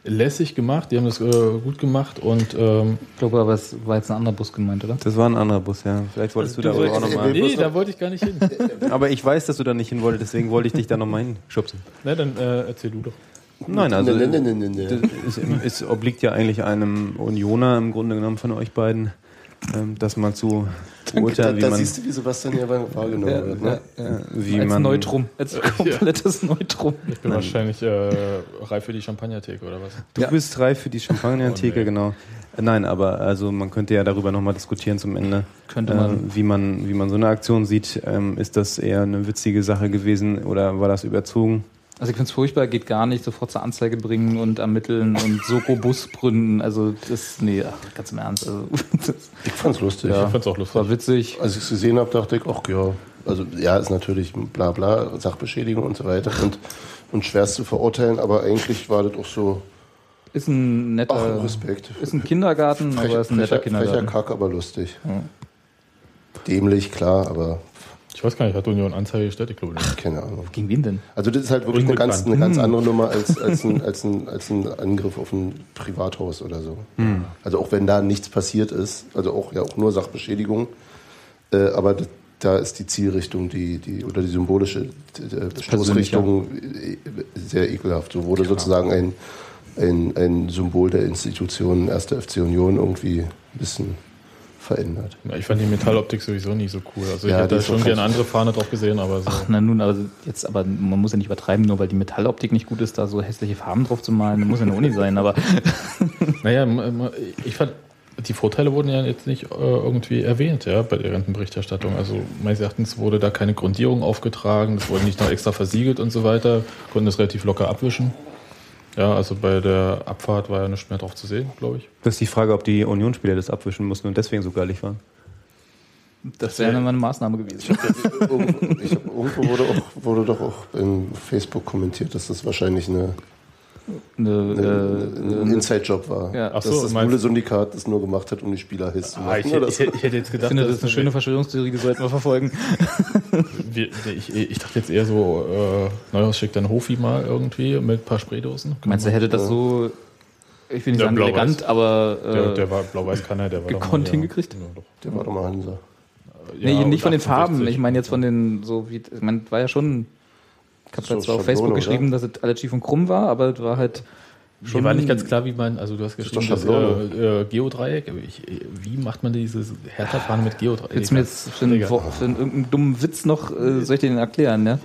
lässig gemacht, die haben das äh, gut gemacht und ähm, Ich glaube aber, es war jetzt ein anderer Bus gemeint, oder? Das war ein anderer Bus, ja. Vielleicht wolltest du da aber auch nochmal. nee, da wollte ich gar nicht hin. Aber ich weiß, dass du da nicht hin wolltest, deswegen wollte ich dich da nochmal hinschubsen. Na, dann äh, erzähl du doch. Nein, also Nee, nee, nee, nee, nee. das- es, es obliegt ja eigentlich einem Unioner im Grunde genommen von euch beiden, ähm, das mal zu Da, beurteilen, wie da man, siehst du, wie Sebastian hier wahrgenommen wird. Ne? äh, wie als man Neutrum. Als komplettes Neutrum. Ich bin wahrscheinlich äh, reif für die Champagnertheke oder was? Du bist reif für die Champagner-Theke, Oh, nee. genau. Äh, Nein, aber also man könnte ja darüber nochmal diskutieren zum Ende, Könnte man. äh, wie man, wie man so eine Aktion sieht. Ähm, ist das eher eine witzige Sache gewesen oder war das überzogen? Also ich finde es furchtbar, geht gar nicht, sofort zur Anzeige bringen und ermitteln und Soko-Bus gründen. Also das, nee, ach, ganz im Ernst. Also, das Ich fand's lustig. Ich Ja. fand's auch lustig. war witzig. Als ich es gesehen habe, dachte ich, ach ja, Also ja, ist natürlich bla bla, Sachbeschädigung und so weiter und, und schwerst zu verurteilen, aber eigentlich war das auch so, Ist ein netter. ach, Respekt. Ist ein Kindergarten, aber ist ein netter frecher, frecher Kindergarten. Kack, aber lustig. Dämlich, klar, aber Ich weiß gar nicht, hat Union Anzeige gestellt? Ich glaube nicht. keine Ahnung. Gegen wen denn? Also das ist halt wirklich eine ganz, eine ganz andere Nummer als, als, ein, als, ein, als ein Angriff auf ein Privathaus oder so. Also auch wenn da nichts passiert ist, also auch ja auch nur Sachbeschädigung, äh, aber das, da ist die Zielrichtung, die, die oder die symbolische äh, Stoßrichtung äh, sehr ekelhaft. So wurde sozusagen ein, ein, ein Symbol der Institution 1. FC Union irgendwie ein bisschen verändert. Ja, ich fand die Metalloptik sowieso nie so cool. Also ich Ja, hätte die da schon gerne andere Fahne drauf gesehen, aber so. Ach, na nun, also jetzt, aber man muss ja nicht übertreiben, nur weil die Metalloptik nicht gut ist, da so hässliche Farben drauf zu malen, muss ja eine Uni sein, aber Naja, ich fand, die Vorteile wurden ja jetzt nicht äh, irgendwie erwähnt, ja, bei der Rentenberichterstattung. Also meines Erachtens wurde da keine Grundierung aufgetragen, das wurde nicht noch extra versiegelt und so weiter, konnten das relativ locker abwischen. Ja, also bei der Abfahrt war ja nichts mehr drauf zu sehen, glaube ich. Das ist die Frage, ob die Unionsspieler das abwischen mussten und deswegen so geilig waren. das wäre dann mal eine Maßnahme gewesen. Irgendwo, ich hab, irgendwo wurde, auch, wurde doch auch in Facebook kommentiert, dass das wahrscheinlich eine Eine, ein äh, Inside-Job war. Ja. Ach so, dass das Mule Syndikat das nur gemacht hat, um die Spieler Hiss zu Ah, machen. ich, oder ich, so. ich hätte jetzt ich gedacht, finde, das dass ist eine schöne Verschwörungstheorie, die sollten wir verfolgen. Wir, ich, ich dachte jetzt eher so, äh, Neuhaus schickt dann Hofi mal irgendwie mit ein paar Spraydosen. Meinst du, hätte das so, ich will nicht sagen elegant, aber Der, äh, der war blau-weiß kann er, der war doch gekonnt mal, hingekriegt? Ja, doch. Der war doch mal Hansa. nee, Ja, nicht von den 68. Farben, ich meine jetzt von den, so wie, ich meine, war ja schon, ich habe So zwar auf Facebook oder? geschrieben, dass es alles schief und krumm war, aber es war halt Mir war nicht ganz klar, wie man, also du hast geschrieben, das äh, äh, Geodreieck. Ich, äh, wie macht man diese Hertha-Fahne mit Geodreieck? Willst du mir jetzt für einen, für einen irgendeinen dummen Witz noch, äh, soll ich dir den erklären, ne?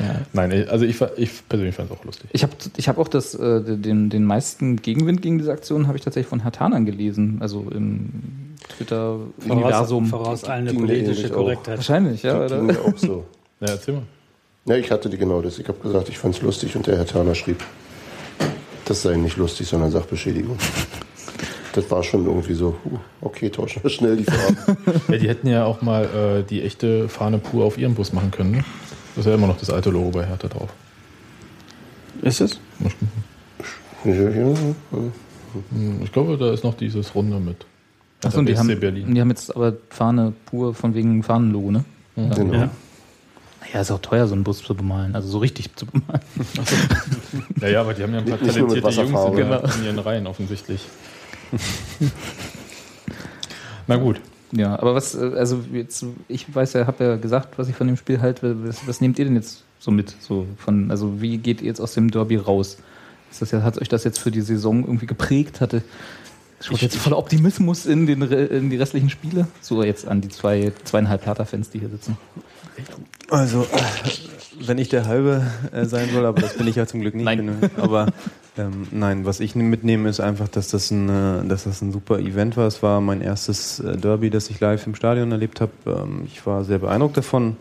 Ja. Nein, äh, also ich, ich persönlich fand es auch lustig. Ich habe ich hab auch das, äh, den, den meisten Gegenwind gegen diese Aktion habe ich tatsächlich von Hertanern gelesen, also im Twitter-Universum. Voraus Ging mir politische. Korrektheit. Wahrscheinlich, ja. Oder? mir auch so. Ja, erzähl mal. Ja, ich hatte die genau das. Ich habe gesagt, ich fand es lustig und der Herr Turner schrieb, das sei nicht lustig, sondern Sachbeschädigung. Das war schon irgendwie so, okay, tauschen wir schnell die Farben. Ja, die hätten ja auch mal äh, die echte Fahne pur auf ihrem Bus machen können. Ne? Das ist ja immer noch das alte Logo bei Hertha drauf. Ist es? Hm, Ich glaube, da ist noch dieses Runde mit. Achso, und die haben, Berlin. die haben jetzt aber Fahne pur von wegen Fahnenlogo, ne? Genau. Ja. Naja, ist auch teuer, so einen Bus zu bemalen, also so richtig zu bemalen. Ja, ja, aber die haben ja ein paar Nicht talentierte Jungs in, der- in ihren Reihen offensichtlich. Na gut. Ja, aber was, äh, also jetzt, ich weiß ja, habe ja gesagt, was ich von dem Spiel halte. Was, was nehmt ihr denn jetzt so mit? So von, also wie geht ihr jetzt aus dem Derby raus? Ist das ja, hat euch das jetzt für die Saison irgendwie geprägt? Hatte schaut jetzt voller Optimismus in, den, Re- in die restlichen Spiele? So jetzt an die zwei, zweieinhalb Hertha-Fans, die hier sitzen. Also, wenn ich der Halbe äh, sein soll, aber das bin ich ja zum Glück nicht. Nein. Aber ähm, nein, was ich mitnehme, ist einfach, dass das, ein, äh, dass das ein super Event war. Es war mein erstes äh, Derby, das ich live im Stadion erlebt habe. Ähm, ich war sehr beeindruckt davon.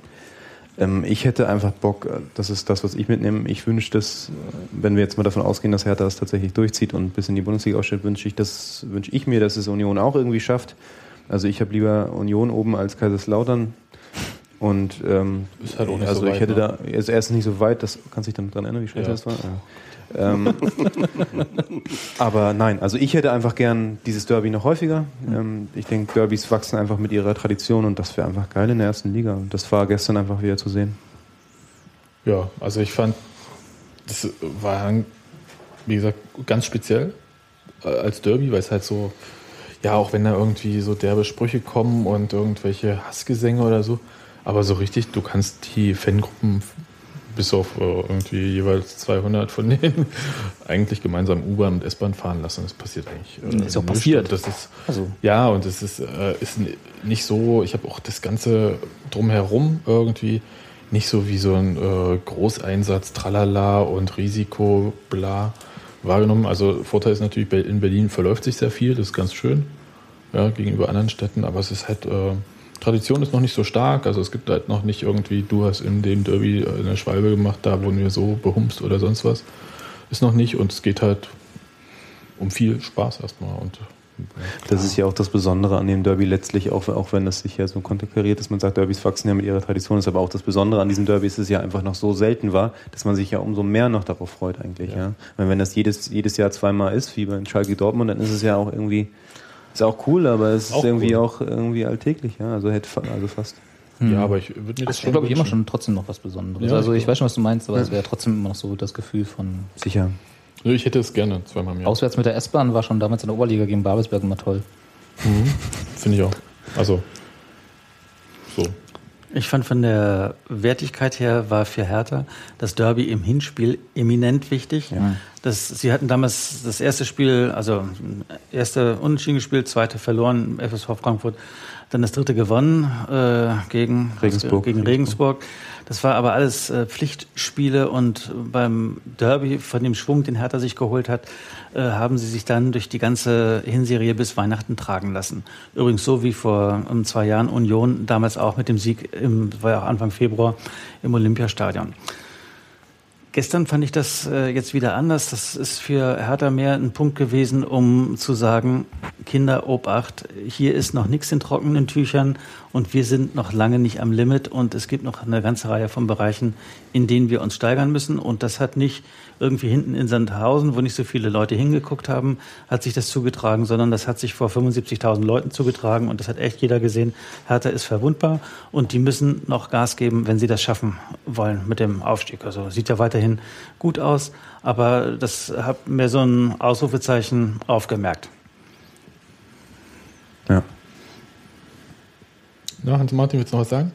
Ähm, ich hätte einfach Bock, äh, das ist das, was ich mitnehme. Ich wünsche das, äh, wenn wir jetzt mal davon ausgehen, dass Hertha es tatsächlich durchzieht und bis in die Bundesliga ausstellt, wünsche ich, das, wünsche ich mir, dass es Union auch irgendwie schafft. Also ich habe lieber Union oben als Kaiserslautern. Und ähm, Ist halt auch nicht also so ich weit, hätte ne? da, ist nicht so weit, das kannst du dich dann dran erinnern, wie scheiße Ja. das war? Ja. ähm, aber nein, also ich hätte einfach gern dieses Derby noch häufiger. Ähm, ich denke, Derbys wachsen einfach mit ihrer Tradition und das wäre einfach geil in der ersten Liga. Und das war gestern einfach wieder zu sehen. Ja, also ich fand, das war, wie gesagt, ganz speziell äh, als Derby, weil es halt so, ja, auch wenn da irgendwie so derbe Sprüche kommen und irgendwelche Hassgesänge oder so, aber so richtig, du kannst die Fangruppen bis auf äh, irgendwie jeweils 200 von denen eigentlich gemeinsam U-Bahn und S-Bahn fahren lassen. Das passiert eigentlich. äh, Ist auch passiert. Das ist, Also ja, und es ist, äh, ist nicht so, ich habe auch das Ganze drumherum irgendwie nicht so wie so ein äh, Großeinsatz, Tralala und Risiko, bla, wahrgenommen. Also Vorteil ist natürlich, in Berlin verläuft sich sehr viel, das ist ganz schön, ja, gegenüber anderen Städten, aber es ist halt, äh, Tradition ist noch nicht so stark, also es gibt halt noch nicht irgendwie, du hast in dem Derby äh, eine Schwalbe gemacht, da wurden wir so behumst oder sonst was. Ist noch nicht und es geht halt um viel Spaß erstmal und Das ist ja auch das Besondere an dem Derby letztlich, auch, auch wenn das sich ja so konterkariert, dass man sagt, Derbys wachsen ja mit ihrer Tradition, ist aber auch das Besondere an diesem Derby ist es ja einfach noch so selten war, dass man sich ja umso mehr noch darauf freut eigentlich. Ja. ja. Weil wenn das jedes, jedes Jahr zweimal ist, wie bei Schalke Dortmund, dann ist es ja auch irgendwie, ist auch cool, aber es ist irgendwie cool. auch irgendwie alltäglich, ja. Also hätte also fast. Hm. Ja, aber ich würde mir das, das schon. glaube ich, immer schon trotzdem noch was Besonderes. Ja, also ich weiß schon, was du meinst, aber ja. es wäre trotzdem immer noch so das Gefühl von. Sicher. Ich hätte es gerne zweimal mehr. Auswärts mit der S-Bahn war schon damals in der Oberliga gegen Babelsberg immer toll. Mhm. Finde ich auch. Also, so. Ich fand von der Wertigkeit her war für Hertha das Derby im Hinspiel eminent wichtig. Ja. Das, sie hatten damals das erste Spiel, also erste Unentschieden gespielt, zweite verloren, FSV Frankfurt dann das dritte gewonnen äh, gegen Regensburg. Gegen Regensburg. Das war aber alles äh, Pflichtspiele und beim Derby von dem Schwung, den Hertha sich geholt hat, äh, haben sie sich dann durch die ganze Hinserie bis Weihnachten tragen lassen. Übrigens so wie vor um, zwei Jahren Union, damals auch mit dem Sieg, im, war ja auch Anfang Februar im Olympiastadion. Gestern fand ich das äh, jetzt wieder anders. Das ist für Hertha mehr ein Punkt gewesen, um zu sagen, Kinder, Obacht, hier ist noch nichts in trockenen Tüchern und wir sind noch lange nicht am Limit und es gibt noch eine ganze Reihe von Bereichen, in denen wir uns steigern müssen. Und das hat nicht irgendwie hinten in Sandhausen, wo nicht so viele Leute hingeguckt haben, hat sich das zugetragen, sondern das hat sich vor 75.000 Leuten zugetragen und das hat echt jeder gesehen. Hertha ist verwundbar und die müssen noch Gas geben, wenn sie das schaffen wollen mit dem Aufstieg. Also sieht ja weiterhin gut aus, aber das hat mir so ein Ausrufezeichen aufgemerkt. Ja. Na, Hans-Martin, willst du noch was sagen?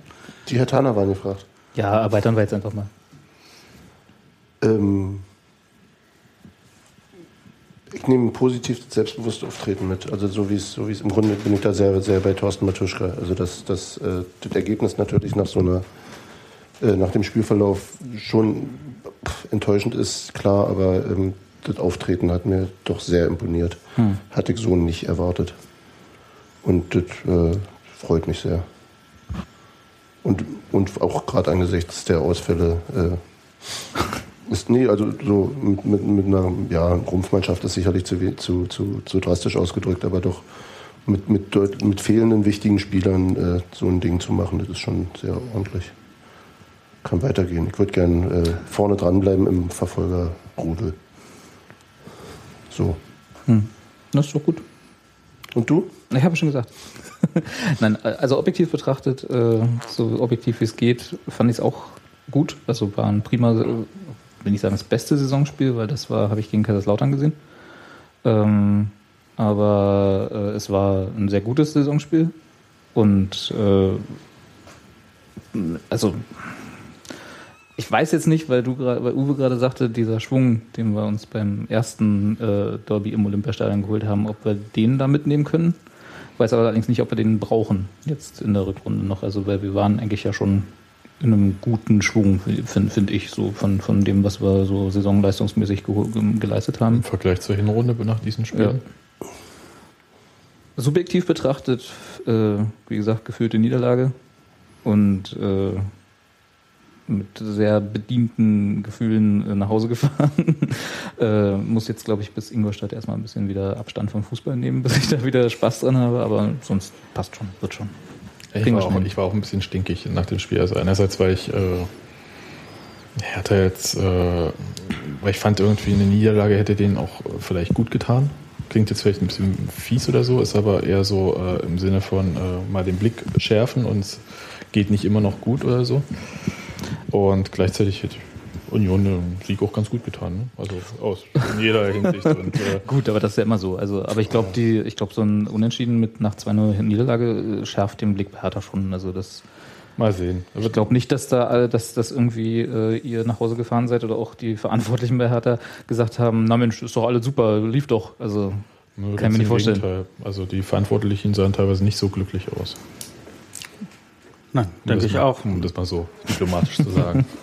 Die Herr Tana waren gefragt. Ja, erweitern wir jetzt einfach mal. Ähm, ich nehme positiv das selbstbewusste Auftreten mit. Also so wie es so wie es im Grunde bin ich da sehr sehr bei Thorsten Matuschka. Also das das, äh, das Ergebnis natürlich nach so einer äh, nach dem Spielverlauf schon enttäuschend ist klar, aber ähm, das Auftreten hat mir doch sehr imponiert. Hm. Hatte ich so nicht erwartet. Und das äh, freut mich sehr. Und, und auch gerade angesichts der Ausfälle äh, ist, nee, also so mit, mit, mit einer ja, Rumpfmannschaft ist sicherlich zu, zu, zu, zu drastisch ausgedrückt, aber doch mit, mit, mit fehlenden wichtigen Spielern äh, so ein Ding zu machen, das ist schon sehr ordentlich. Kann weitergehen. Ich würde gern äh, vorne dranbleiben im Verfolgerrudel. So. Hm. Das ist doch gut. Und du? Ich habe schon gesagt. Nein, also objektiv betrachtet, äh, so objektiv wie es geht, fand ich es auch gut. Also war ein prima will ich sagen, das beste Saisonspiel, weil das war, habe ich gegen Kaiserslautern gesehen. Ähm, aber äh, es war ein sehr gutes Saisonspiel. Und äh, also ich weiß jetzt nicht, weil du weil Uwe gerade sagte, dieser Schwung, den wir uns beim ersten äh, Derby im Olympiastadion geholt haben, ob wir den da mitnehmen können. Ich weiß aber allerdings nicht, ob wir den brauchen jetzt in der Rückrunde noch. Also weil wir waren eigentlich ja schon in einem guten Schwung, finde find ich, so von, von dem, was wir so saisonleistungsmäßig ge geleistet haben. Im Vergleich zur Hinrunde nach diesen Spielen? Ja. Subjektiv betrachtet, äh, wie gesagt, gefühlte Niederlage und äh, mit sehr bedienten Gefühlen äh, nach Hause gefahren. äh, muss jetzt, glaube ich, bis Ingolstadt erstmal ein bisschen wieder Abstand vom Fußball nehmen, bis ich da wieder Spaß dran habe, aber sonst passt schon, wird schon. Ich war, auch, ich war, auch, ein bisschen stinkig nach dem Spiel. Also einerseits war ich, äh, hatte jetzt, äh, weil ich fand irgendwie eine Niederlage hätte denen auch vielleicht gut getan. Klingt jetzt vielleicht ein bisschen fies oder so, ist aber eher so äh, im Sinne von äh, mal den Blick schärfen und es geht nicht immer noch gut oder so. Und gleichzeitig hätte Union den Sieg auch ganz gut getan. Ne? Also aus in jeder Hinsicht. Und, äh gut, aber das ist ja immer so. Also, aber ich glaube, die, ich glaube, so ein Unentschieden mit nach 2-0 Niederlage äh, schärft den Blick bei Hertha schon. Also das. Mal sehen. Ich glaube nicht, dass da, dass das irgendwie äh, ihr nach Hause gefahren seid oder auch die Verantwortlichen bei Hertha gesagt haben, na Mensch, ist doch alles super, lief doch. Also Nö, kann ich mir nicht vorstellen. Gegenteil. Also die Verantwortlichen sahen teilweise nicht so glücklich aus. Nein, denke ich mal, auch. Um das mal so diplomatisch zu sagen.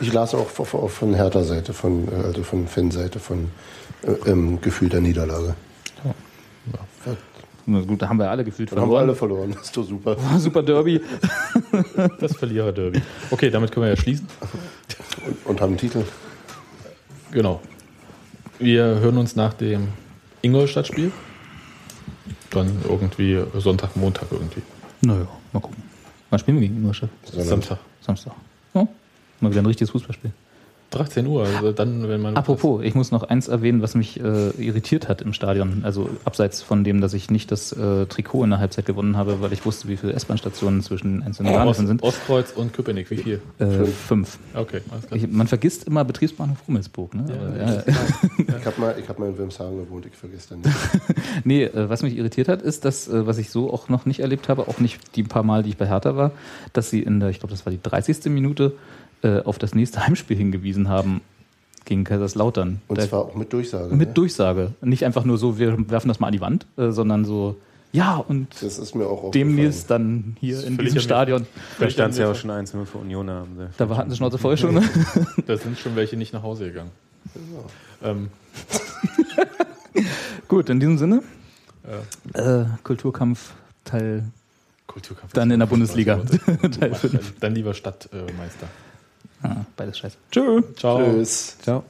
Ich las auch von Hertha-Seite, von, äh, also von Fanseite, von äh, ähm, Gefühl der Niederlage. Ja. Ja. Na gut, da haben wir alle gefühlt verloren. Haben wir alle verloren, das ist doch super. super Derby. das Verlierer-Derby. Okay, damit können wir ja schließen. Und, und haben einen Titel. Genau. Wir hören uns nach dem Ingolstadt-Spiel dann irgendwie Sonntag, Montag irgendwie. Naja, mal gucken. Wann spielen wir gegen Ingolstadt? Samstag. Samstag. Ja, mal wieder ein richtiges Fußballspiel. 13 Uhr, also dann, wenn man. Apropos, ich muss noch eins erwähnen, was mich äh, irritiert hat im Stadion. Also abseits von dem, dass ich nicht das äh, Trikot in der Halbzeit gewonnen habe, weil ich wusste, wie viele S-Bahn-Stationen zwischen den einzelnen Bahnhöfen Ost, sind. Ostkreuz und Köpenick, wie viel? Äh, fünf. Okay, alles klar. Ich, man vergisst immer Betriebsbahnhof Rummelsburg. Ne? Aber, ja. Ich habe mal, ich hab mal in Wilmshaven gewohnt, ich vergesse dann nicht. Nee, äh, was mich irritiert hat, ist, dass, äh, was ich so auch noch nicht erlebt habe, auch nicht die paar Mal, die ich bei Hertha war, dass sie in der, ich glaube, das war die 30. Minute, äh, auf das nächste Heimspiel hingewiesen haben gegen Kaiserslautern. Und Da- zwar auch mit Durchsage. mit ne? Durchsage. Nicht einfach nur so, wir werfen das mal an die Wand, äh, sondern so, ja, und Das ist mir auch demnächst dann hier in diesem Stadion. Da stand es ja auch schon 1-0 für Union. Haben sie. Da hatten sie Schnauze voll schon. Ne? Da sind schon welche nicht nach Hause gegangen. Ähm, Gut, in diesem Sinne, äh, Kulturkampf Teil Kulturkampf. dann in der Bundesliga. Teil dann, fünf. dann lieber Stadtmeister. Ah, beides scheiße. Tschö. Ciao. Tschüss. Ciao.